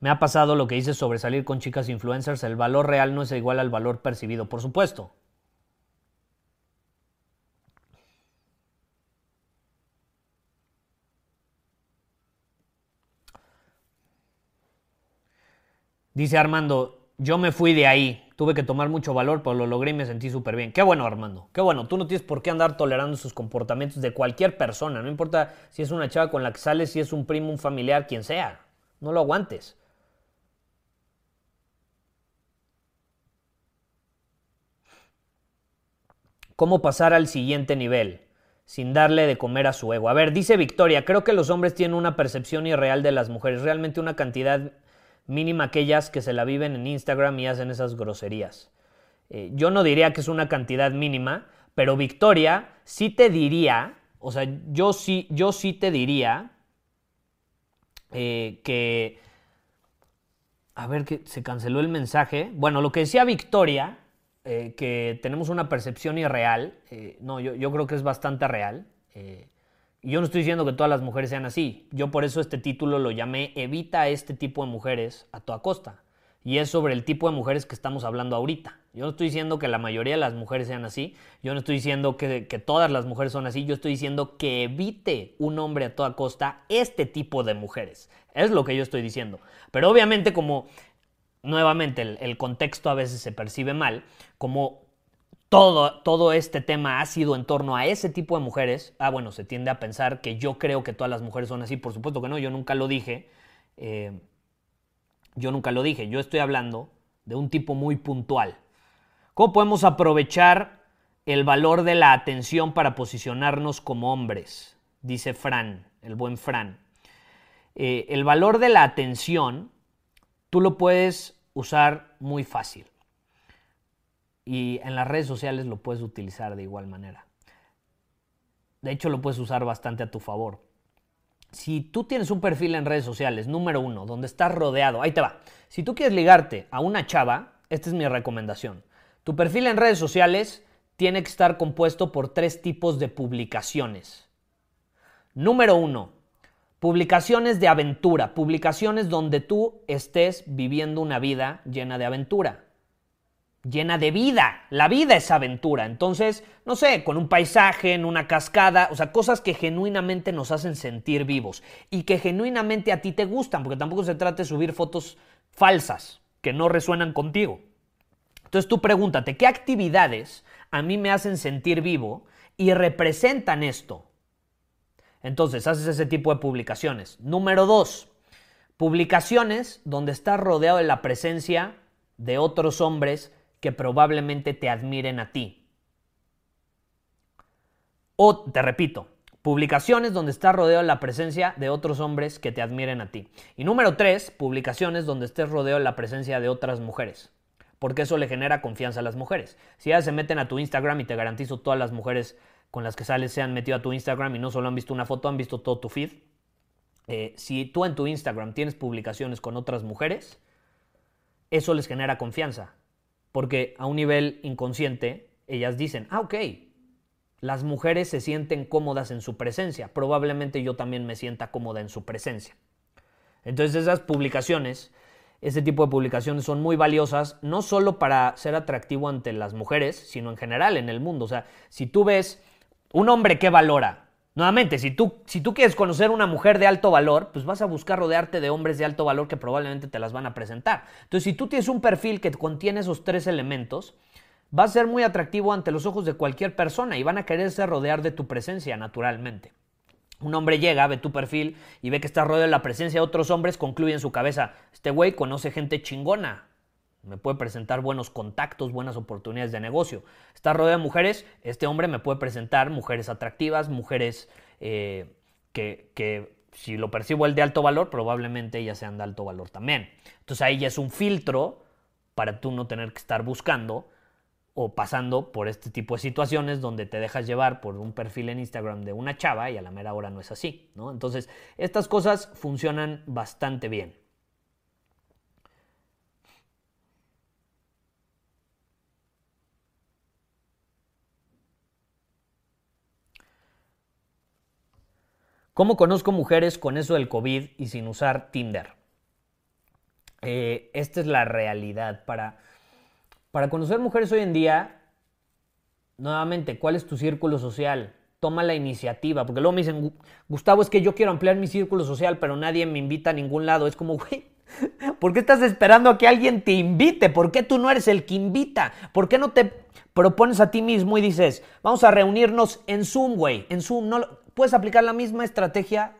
Me ha pasado lo que dices sobre salir con chicas influencers. El valor real no es igual al valor percibido, por supuesto. Dice Armando, yo me fui de ahí, tuve que tomar mucho valor, pero lo logré y me sentí súper bien. Qué bueno, Armando, qué bueno. Tú no tienes por qué andar tolerando sus comportamientos de cualquier persona, no importa si es una chava con la que sales, si es un primo, un familiar, quien sea. No lo aguantes. ¿Cómo pasar al siguiente nivel? sin darle de comer a su ego. A ver, dice Victoria, creo que los hombres tienen una percepción irreal de las mujeres, realmente una cantidad mínima aquellas que se la viven en Instagram y hacen esas groserías. Eh, yo no diría que es una cantidad mínima, pero Victoria sí te diría, o sea, yo sí, yo sí te diría eh, que... A ver, que se canceló el mensaje. Bueno, lo que decía Victoria, eh, que tenemos una percepción irreal, no, yo, yo, creo que es bastante real. Y yo no estoy diciendo que todas las mujeres sean así. Yo por eso este título lo llamé Evita a este tipo de mujeres a toda costa. Y es sobre el tipo de mujeres que estamos hablando ahorita. Yo no estoy diciendo que la mayoría de las mujeres sean así. Yo no estoy diciendo que, que todas las mujeres son así. Yo estoy diciendo que evite un hombre a toda costa este tipo de mujeres. Es lo que yo estoy diciendo. Pero obviamente como nuevamente el, el contexto a veces se percibe mal, como todo, todo este tema ha sido en torno a ese tipo de mujeres, ah, bueno, se tiende a pensar que yo creo que todas las mujeres son así, por supuesto que no, yo nunca lo dije, eh, yo nunca lo dije, yo estoy hablando de un tipo muy puntual. ¿Cómo podemos aprovechar el valor de la atención para posicionarnos como hombres? Dice Fran, el buen Fran. Eh, el valor de la atención tú lo puedes usar muy fácil y en las redes sociales lo puedes utilizar de igual manera. De hecho, lo puedes usar bastante a tu favor. Si tú tienes un perfil en redes sociales, número uno, donde estás rodeado, ahí te va. Si tú quieres ligarte a una chava, esta es mi recomendación. Tu perfil en redes sociales tiene que estar compuesto por tres tipos de publicaciones. Número uno, publicaciones de aventura, publicaciones donde tú estés viviendo una vida llena de aventura llena de vida. La vida es aventura. Entonces, no sé, con un paisaje, en una cascada, o sea, cosas que genuinamente nos hacen sentir vivos y que genuinamente a ti te gustan, porque tampoco se trata de subir fotos falsas, que no resuenan contigo. Entonces tú pregúntate, ¿qué actividades a mí me hacen sentir vivo y representan esto? Entonces haces ese tipo de publicaciones. Número dos, publicaciones donde estás rodeado de la presencia de otros hombres que probablemente te admiren a ti. O, te repito, publicaciones donde estás rodeado de la presencia de otros hombres que te admiren a ti. Y número tres, publicaciones donde estés rodeado de la presencia de otras mujeres. Porque eso le genera confianza a las mujeres. Si ellas se meten a tu Instagram y te garantizo todas las mujeres con las que sales se han metido a tu Instagram y no solo han visto una foto, han visto todo tu feed. Eh, si tú en tu Instagram tienes publicaciones con otras mujeres, eso les genera confianza. Porque a un nivel inconsciente, ellas dicen, ah, ok, las mujeres se sienten cómodas en su presencia. Probablemente yo también me sienta cómoda en su presencia. Entonces esas publicaciones, ese tipo de publicaciones son muy valiosas, no solo para ser atractivo ante las mujeres, sino en general en el mundo. O sea, si tú ves un hombre que valora, nuevamente, si tú, si tú quieres conocer una mujer de alto valor, pues vas a buscar rodearte de hombres de alto valor que probablemente te las van a presentar. Entonces, si tú tienes un perfil que contiene esos tres elementos, va a ser muy atractivo ante los ojos de cualquier persona y van a quererse rodear de tu presencia naturalmente. Un hombre llega, ve tu perfil y ve que estás rodeado de la presencia de otros hombres, concluye en su cabeza, este güey conoce gente chingona, me puede presentar buenos contactos, buenas oportunidades de negocio. Está rodeado de mujeres, este hombre me puede presentar mujeres atractivas, mujeres eh, que, que, si lo percibo el de alto valor, probablemente ellas sean de alto valor también. Entonces ahí ya es un filtro para tú no tener que estar buscando o pasando por este tipo de situaciones donde te dejas llevar por un perfil en Instagram de una chava y a la mera hora no es así, ¿no? Entonces, estas cosas funcionan bastante bien. ¿Cómo conozco mujeres con eso del COVID y sin usar Tinder? Eh, esta es la realidad. Para, para conocer mujeres hoy en día, nuevamente, ¿cuál es tu círculo social? Toma la iniciativa, porque luego me dicen, Gustavo, es que yo quiero ampliar mi círculo social, pero nadie me invita a ningún lado. Es como, güey, [laughs] ¿por qué estás esperando a que alguien te invite? ¿Por qué tú no eres el que invita? ¿Por qué no te propones a ti mismo y dices, vamos a reunirnos en Zoom, güey? En Zoom, no, puedes aplicar la misma estrategia.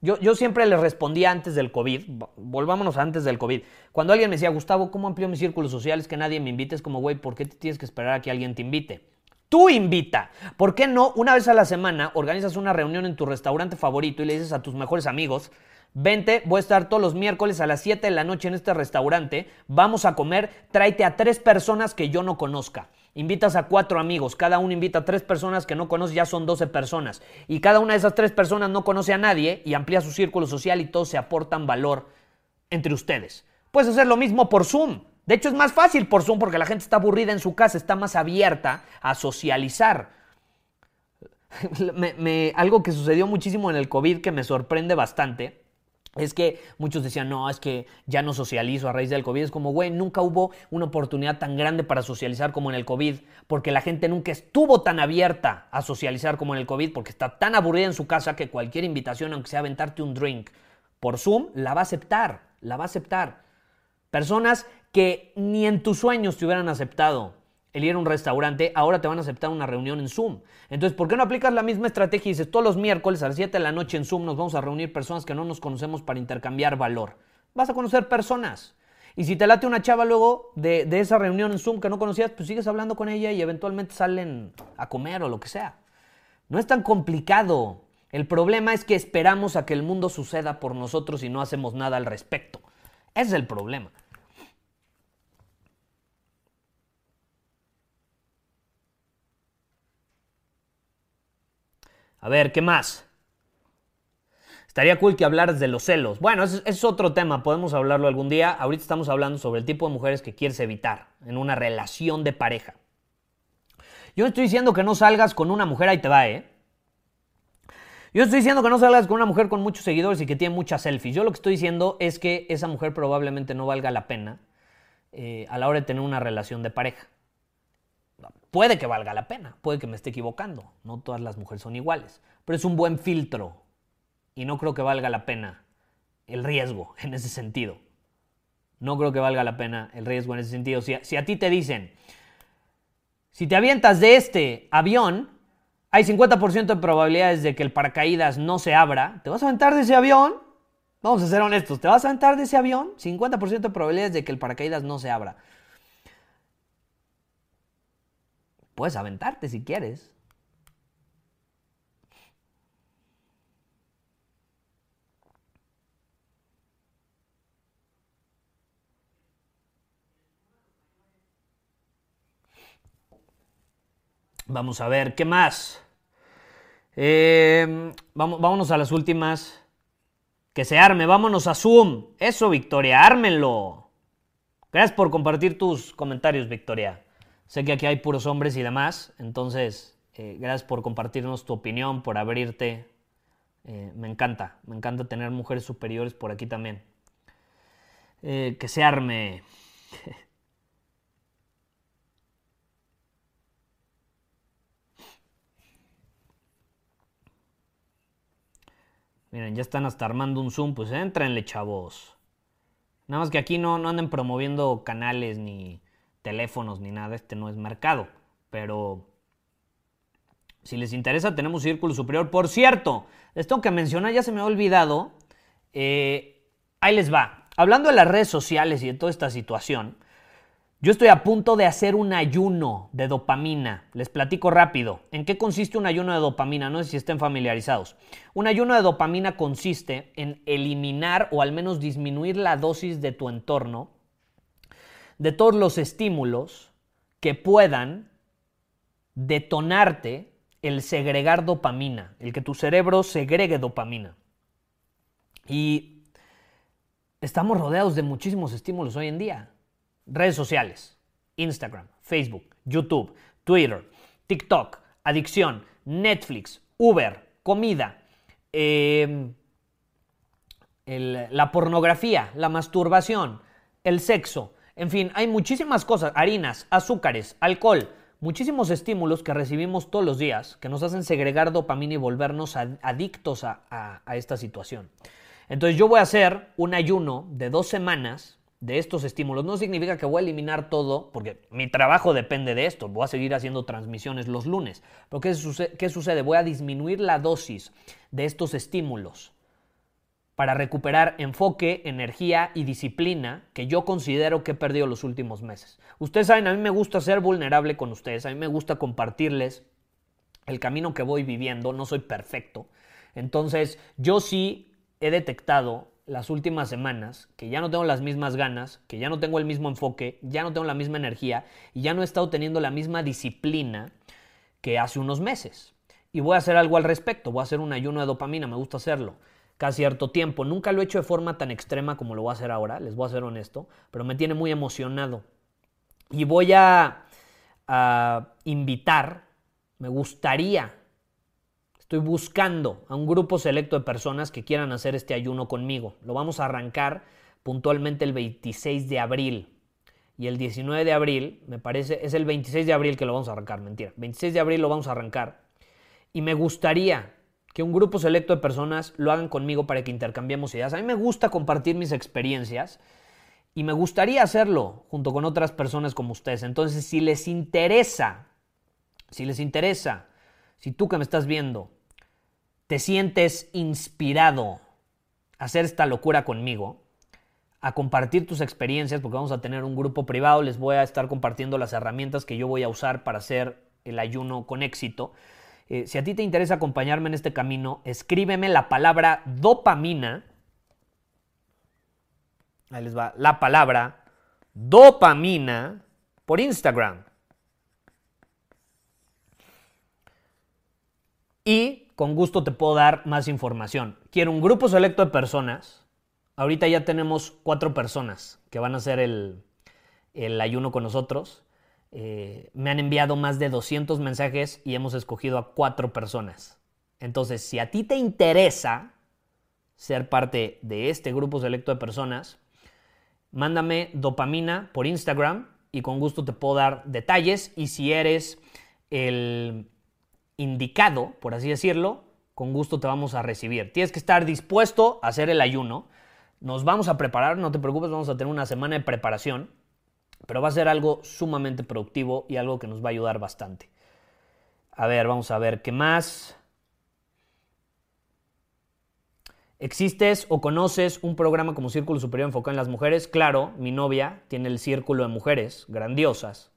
Yo, siempre le respondía antes del COVID, volvámonos antes del COVID. Cuando alguien me decía, Gustavo, ¿cómo amplio mi círculo social? Es que nadie me invite, es como, güey, ¿por qué tienes que esperar a que alguien te invite? Tú invita. ¿Por qué no una vez a la semana organizas una reunión en tu restaurante favorito y le dices a tus mejores amigos, Vente, voy a estar todos los miércoles a las 7 de la noche en este restaurante. Vamos a comer. Tráete a tres personas que yo no conozca. Invitas a cuatro amigos. Cada uno invita a tres personas que no conoce. Ya son 12 personas. Y cada una de esas tres personas no conoce a nadie y amplía su círculo social y todos se aportan valor entre ustedes. Puedes hacer lo mismo por Zoom. De hecho, es más fácil por Zoom porque la gente está aburrida en su casa, está más abierta a socializar. [laughs] algo que sucedió muchísimo en el COVID que me sorprende bastante es que muchos decían, no, es que ya no socializo a raíz del COVID. Es como, güey, nunca hubo una oportunidad tan grande para socializar como en el COVID, porque la gente nunca estuvo tan abierta a socializar como en el COVID, porque está tan aburrida en su casa que cualquier invitación, aunque sea aventarte un drink por Zoom, la va a aceptar, la va a aceptar. Personas que ni en tus sueños te hubieran aceptado el ir a un restaurante, ahora te van a aceptar una reunión en Zoom. Entonces, ¿por qué no aplicas la misma estrategia y dices, todos los miércoles a las 7 de la noche en Zoom nos vamos a reunir personas que no nos conocemos para intercambiar valor? Vas a conocer personas. Y si te late una chava luego de, esa reunión en Zoom que no conocías, pues sigues hablando con ella y eventualmente salen a comer o lo que sea. No es tan complicado. El problema es que esperamos a que el mundo suceda por nosotros y no hacemos nada al respecto. Ese es el problema. A ver, ¿qué más? Estaría cool que hablaras de los celos. Bueno, ese, es otro tema, podemos hablarlo algún día. Ahorita estamos hablando sobre el tipo de mujeres que quieres evitar en una relación de pareja. Yo estoy diciendo que no salgas con una mujer, ahí te va, ¿eh? Yo estoy diciendo que no salgas con una mujer con muchos seguidores y que tiene muchas selfies. Yo lo que estoy diciendo es que esa mujer probablemente no valga la pena eh, a la hora de tener una relación de pareja. Puede que valga la pena, puede que me esté equivocando, no todas las mujeres son iguales, pero es un buen filtro y no creo que valga la pena el riesgo en ese sentido. No creo que valga la pena el riesgo en ese sentido. Si, a ti te dicen, si te avientas de este avión, hay 50% de probabilidades de que el paracaídas no se abra, ¿te vas a aventar de ese avión? Vamos a ser honestos, ¿te vas a aventar de ese avión? 50% de probabilidades de que el paracaídas no se abra. Puedes aventarte si quieres. Vamos a ver, ¿qué más? Eh, vamos, vámonos a las últimas. Que se arme, vámonos a Zoom. Eso, Victoria, ármenlo. Gracias por compartir tus comentarios, Victoria. Sé que aquí hay puros hombres y demás, entonces, eh, gracias por compartirnos tu opinión, por abrirte. Eh, me encanta, me encanta tener mujeres superiores por aquí también. que se arme. [laughs] Miren, ya están hasta armando un Zoom, pues entrenle, chavos. Nada más que aquí no, no anden promoviendo canales ni teléfonos ni nada, este no es mercado. Pero si les interesa, tenemos Círculo Superior. Por cierto, les tengo que mencionar, ya se me ha olvidado. Eh, ahí les va. Hablando de las redes sociales y de toda esta situación, yo estoy a punto de hacer un ayuno de dopamina. Les platico rápido. ¿En qué consiste un ayuno de dopamina? No sé si estén familiarizados. Un ayuno de dopamina consiste en eliminar o al menos disminuir la dosis de tu entorno de todos los estímulos que puedan detonarte el segregar dopamina, el que tu cerebro segregue dopamina. Y estamos rodeados de muchísimos estímulos hoy en día redes sociales, Instagram, Facebook, YouTube, Twitter, TikTok, adicción, Netflix, Uber, comida, em, la pornografía, la masturbación, el sexo, en fin, hay muchísimas cosas, harinas, azúcares, alcohol, muchísimos estímulos que recibimos todos los días que nos hacen segregar dopamina y volvernos adictos a esta situación. Entonces yo voy a hacer un ayuno de dos semanas de estos estímulos. No significa que voy a eliminar todo, porque mi trabajo depende de esto. Voy a seguir haciendo transmisiones los lunes. Pero ¿qué, sucede? Voy a disminuir la dosis de estos estímulos para recuperar enfoque, energía y disciplina que yo considero que he perdido los últimos meses. Ustedes saben, a mí me gusta ser vulnerable con ustedes, a mí me gusta compartirles el camino que voy viviendo, no soy perfecto. Entonces, yo sí he detectado las últimas semanas, que ya no tengo las mismas ganas, que ya no tengo el mismo enfoque, ya no tengo la misma energía y ya no he estado teniendo la misma disciplina que hace unos meses. Y voy a hacer algo al respecto, voy a hacer un ayuno de dopamina, me gusta hacerlo cada cierto tiempo. Nunca lo he hecho de forma tan extrema como lo voy a hacer ahora, les voy a ser honesto, pero me tiene muy emocionado. Y voy a, a invitar, me gustaría Estoy buscando a un grupo selecto de personas que quieran hacer este ayuno conmigo. Lo vamos a arrancar puntualmente el 26 de abril. Y el 19 de abril, me parece, es el 26 de abril que lo vamos a arrancar, mentira. 26 de abril lo vamos a arrancar. Y me gustaría que un grupo selecto de personas lo hagan conmigo para que intercambiemos ideas. A mí me gusta compartir mis experiencias y me gustaría hacerlo junto con otras personas como ustedes. Entonces, si les interesa, si les interesa, si tú que me estás viendo te sientes inspirado a hacer esta locura conmigo, a compartir tus experiencias, porque vamos a tener un grupo privado, les voy a estar compartiendo las herramientas que yo voy a usar para hacer el ayuno con éxito. Eh, si a ti te interesa acompañarme en este camino, escríbeme la palabra dopamina. Ahí les va la palabra dopamina por Instagram. Y con gusto te puedo dar más información. Quiero un grupo selecto de personas. Ahorita ya tenemos cuatro personas que van a hacer el, ayuno con nosotros. Eh, me han enviado más de 200 mensajes y hemos escogido a cuatro personas. Entonces, si a ti te interesa ser parte de este grupo selecto de personas, mándame dopamina por Instagram y con gusto te puedo dar detalles. Y si eres el indicado, por así decirlo, con gusto te vamos a recibir. Tienes que estar dispuesto a hacer el ayuno. Nos vamos a preparar, no te preocupes, vamos a tener una semana de preparación, pero va a ser algo sumamente productivo y algo que nos va a ayudar bastante. A ver, vamos a ver qué más. ¿Existes o conoces un programa como Círculo Superior enfocado en las mujeres? Claro, mi novia tiene el Círculo de Mujeres grandiosas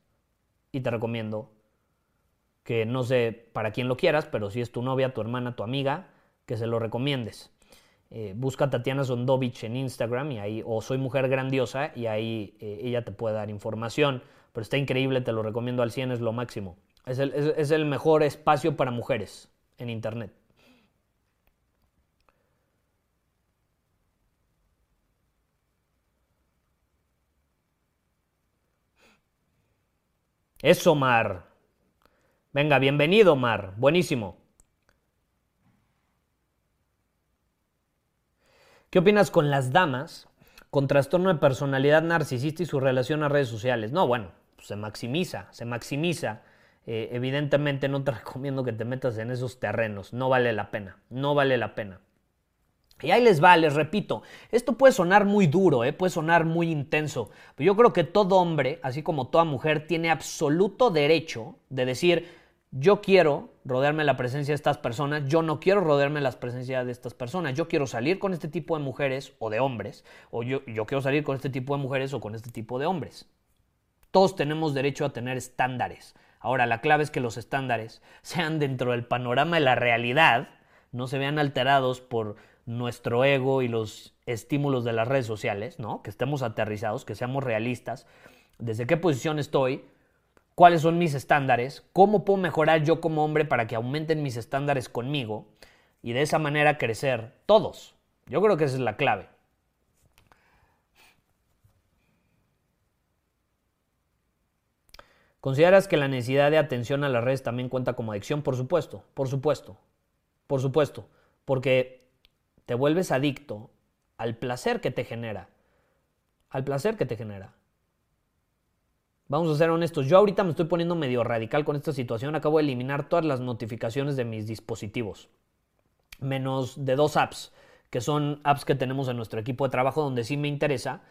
y te recomiendo que no sé para quién lo quieras, pero si es tu novia, tu hermana, tu amiga, que se lo recomiendes. Eh, busca a Tatiana Zondovich en Instagram y ahí, o Soy Mujer Grandiosa y ahí eh, ella te puede dar información. Pero está increíble, te lo recomiendo al 100, es lo máximo. Es el, es el mejor espacio para mujeres en Internet. Eso, Mar. Venga, bienvenido, Mar. Buenísimo. ¿Qué opinas con las damas con trastorno de personalidad narcisista y su relación a redes sociales? No, bueno, se maximiza, se maximiza. Eh, evidentemente no te [laughs] recomiendo que te metas en esos terrenos. No vale la pena, no vale la pena. Y ahí les va, les repito, esto puede sonar muy duro, ¿eh? puede sonar muy intenso, pero yo creo que todo hombre, así como toda mujer, tiene absoluto derecho de decir, yo quiero rodearme de la presencia de estas personas, yo no quiero rodearme de la presencia de estas personas, yo quiero salir con este tipo de mujeres o de hombres, o yo, yo quiero salir con este tipo de mujeres o con este tipo de hombres. Todos tenemos derecho a tener estándares. Ahora, la clave es que los estándares [laughs] sean dentro del panorama de la realidad, no se vean alterados por nuestro ego y los estímulos de las redes sociales, ¿no? Que estemos aterrizados, que seamos realistas. ¿Desde qué posición estoy? ¿Cuáles son mis estándares? ¿Cómo puedo mejorar yo como hombre para que aumenten mis estándares conmigo? Y de esa manera crecer todos. Yo creo que esa es la clave. ¿Consideras que la necesidad de atención a las redes también cuenta como adicción? Por supuesto, por supuesto, por supuesto. Porque te vuelves adicto al placer que te genera. Al placer que te genera. Vamos a ser honestos, yo ahorita me estoy poniendo medio radical con esta situación, acabo de eliminar todas las notificaciones de mis dispositivos, menos de dos apps, que son apps que tenemos en nuestro equipo de trabajo donde sí me interesa.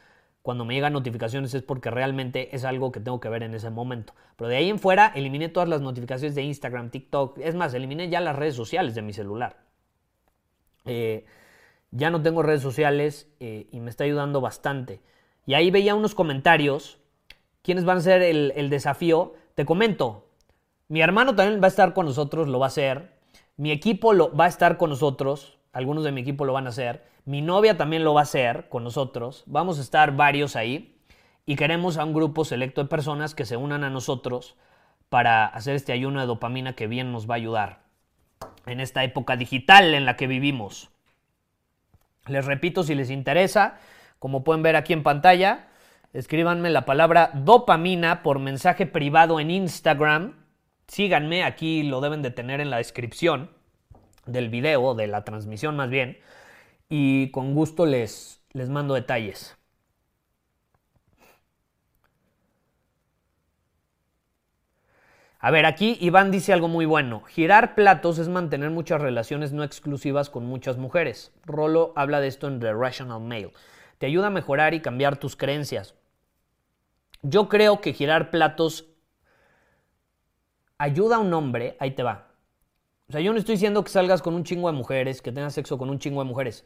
Cuando me llegan notificaciones es porque realmente es algo que tengo que ver en ese momento. Pero de ahí en fuera eliminé todas las notificaciones de Instagram, TikTok, es más, eliminé ya las redes sociales de mi celular. Eh, ya no tengo redes sociales eh, y me está ayudando bastante. Y ahí veía unos comentarios. ¿Quiénes van a ser el, desafío? Te comento. Mi hermano también va a estar con nosotros, lo va a hacer. Mi equipo lo, va a estar con nosotros. Algunos de mi equipo lo van a hacer. Mi novia también lo va a hacer con nosotros. Vamos a estar varios ahí. Y queremos a un grupo selecto de personas que se unan a nosotros para hacer este ayuno de dopamina que bien nos va a ayudar en esta época digital en la que vivimos. Les repito, si les interesa, como pueden ver aquí en pantalla, escríbanme la palabra dopamina por mensaje privado en Instagram. Síganme, aquí lo deben de tener en la descripción del video, de la transmisión más bien, y con gusto les, les mando detalles. A ver, aquí Iván dice algo muy bueno. Girar platos es mantener muchas relaciones no exclusivas con muchas mujeres. Rolo habla de esto en The Rational Mail. Te ayuda a mejorar y cambiar tus creencias. Yo creo que girar platos ayuda a un hombre, ahí te va. O sea, yo no estoy diciendo que salgas con un chingo de mujeres, que tengas sexo con un chingo de mujeres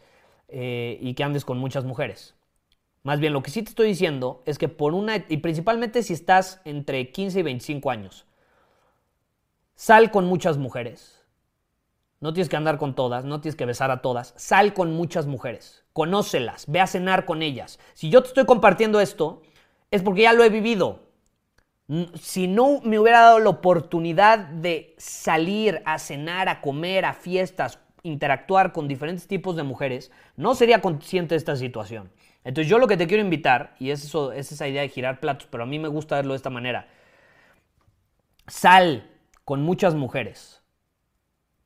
eh, y que andes con muchas mujeres. Más bien, lo que sí te estoy diciendo es que por una, y principalmente si estás entre 15 y 25 años, Sal con muchas mujeres. No tienes que andar con todas, no tienes que besar a todas. Sal con muchas mujeres. Conócelas, ve a cenar con ellas. Si yo te estoy compartiendo esto, es porque ya lo he vivido. Si no me hubiera dado la oportunidad de salir a cenar, a comer, a fiestas, interactuar con diferentes tipos de mujeres, no sería consciente de esta situación. Entonces yo lo que te quiero invitar, y es, eso, es esa idea de girar platos, pero a mí me gusta verlo de esta manera. Sal, con muchas mujeres,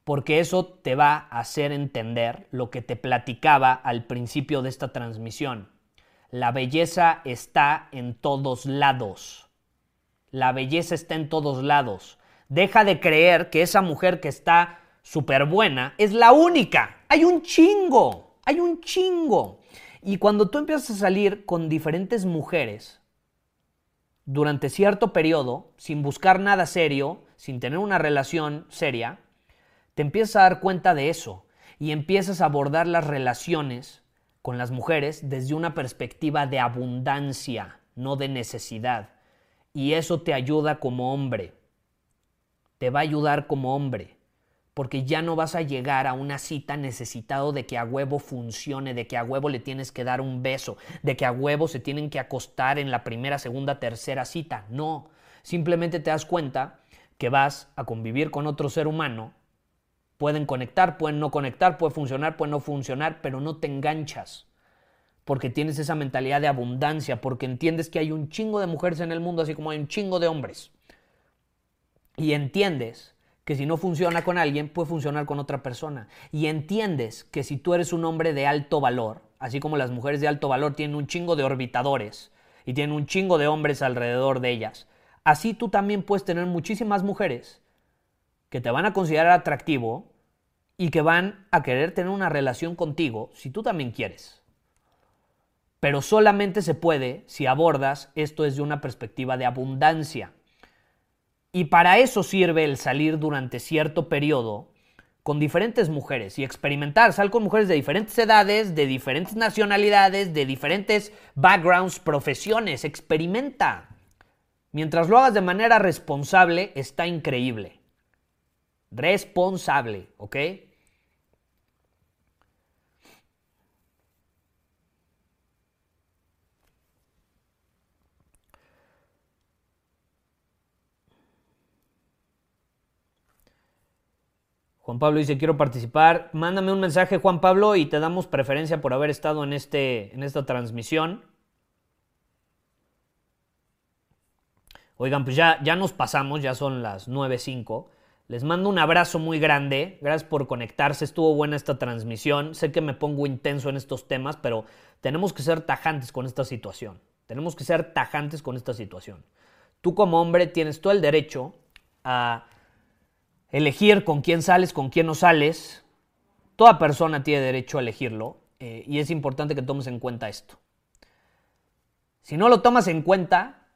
porque eso te va a hacer entender lo que te platicaba al principio de esta transmisión. La belleza está en todos lados. La belleza está en todos lados. Deja de creer que esa mujer que está súper buena es la única. Hay un chingo, hay un chingo. Y cuando tú empiezas a salir con diferentes mujeres durante cierto periodo, sin buscar nada serio, sin tener una relación seria, te empiezas a dar cuenta de eso y empiezas a abordar las relaciones con las mujeres desde una perspectiva de abundancia, no de necesidad. Y eso te ayuda como hombre. Te va a ayudar como hombre porque ya no vas a llegar a una cita necesitado de que a huevo funcione, de que a huevo le tienes que dar un beso, de que a huevo se tienen que acostar en la primera, segunda, tercera cita. No, simplemente te das cuenta que vas a convivir con otro ser humano. Pueden conectar, pueden no conectar, puede funcionar, puede no funcionar, pero no te enganchas. Porque tienes esa mentalidad de abundancia, porque entiendes que hay un chingo de mujeres en el mundo, así como hay un chingo de hombres. Y entiendes que si no funciona con alguien, puede funcionar con otra persona. Y entiendes que si tú eres un hombre de alto valor, así como las mujeres de alto valor tienen un chingo de orbitadores y tienen un chingo de hombres alrededor de ellas, así tú también puedes tener muchísimas mujeres que te van a considerar atractivo y que van a querer tener una relación contigo si tú también quieres. Pero solamente se puede si abordas esto desde una perspectiva de abundancia. Y para eso sirve el salir durante cierto periodo con diferentes mujeres y experimentar. Sal con mujeres de diferentes edades, de diferentes nacionalidades, de diferentes backgrounds, profesiones. Experimenta. Mientras lo hagas de manera responsable, está increíble. Responsable, ¿ok? Juan Pablo dice, quiero participar. Mándame un mensaje, Juan Pablo, y te damos preferencia por haber estado en, este, en esta transmisión. Oigan, pues ya, ya nos pasamos, ya son las 9.05. Les mando un abrazo muy grande. Gracias por conectarse. Estuvo buena esta transmisión. Sé que me pongo intenso en estos temas, pero tenemos que ser tajantes con esta situación. Tenemos que ser tajantes con esta situación. Tú como hombre tienes todo el derecho a elegir con quién sales, con quién no sales. Toda persona tiene derecho a elegirlo eh, y es importante que tomes en cuenta esto. Si no lo tomas en cuenta,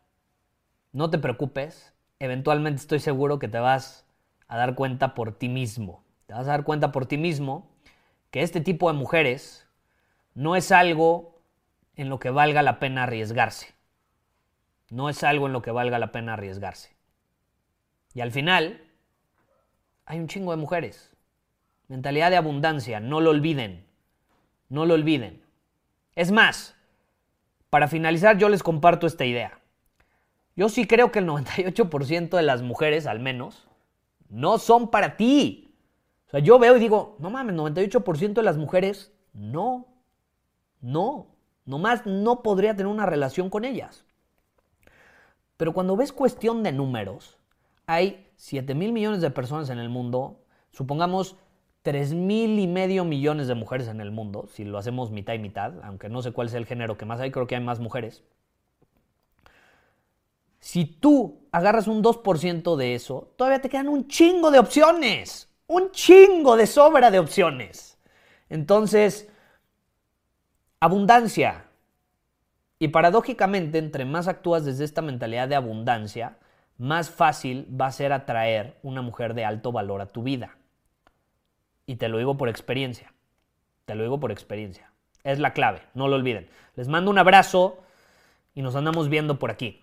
no te preocupes, eventualmente estoy seguro que te vas a dar cuenta por ti mismo. Te vas a dar cuenta por ti mismo que este tipo de mujeres no es algo en lo que valga la pena arriesgarse. No es algo en lo que valga la pena arriesgarse. Y al final, hay un chingo de mujeres. Mentalidad de abundancia, no lo olviden. No lo olviden. Es más, para finalizar yo les comparto esta idea. Yo sí creo que el 98% de las mujeres, al menos, no son para ti. O sea, yo veo y digo, no mames, 98% de las mujeres, no, no, nomás no podría tener una relación con ellas. Pero cuando ves cuestión de números, hay 7 mil millones de personas en el mundo, supongamos 3 mil y medio millones de mujeres en el mundo, si lo hacemos mitad y mitad, aunque no sé cuál es el género que más hay, creo que hay más mujeres. Si tú agarras un 2% de eso, todavía te quedan un chingo de opciones, un chingo de sobra de opciones. Entonces, abundancia. Y paradójicamente, entre más actúas desde esta mentalidad de abundancia, más fácil va a ser atraer una mujer de alto valor a tu vida. Y te lo digo por experiencia. Te lo digo por experiencia. Es la clave, no lo olviden. Les mando un abrazo y nos andamos viendo por aquí.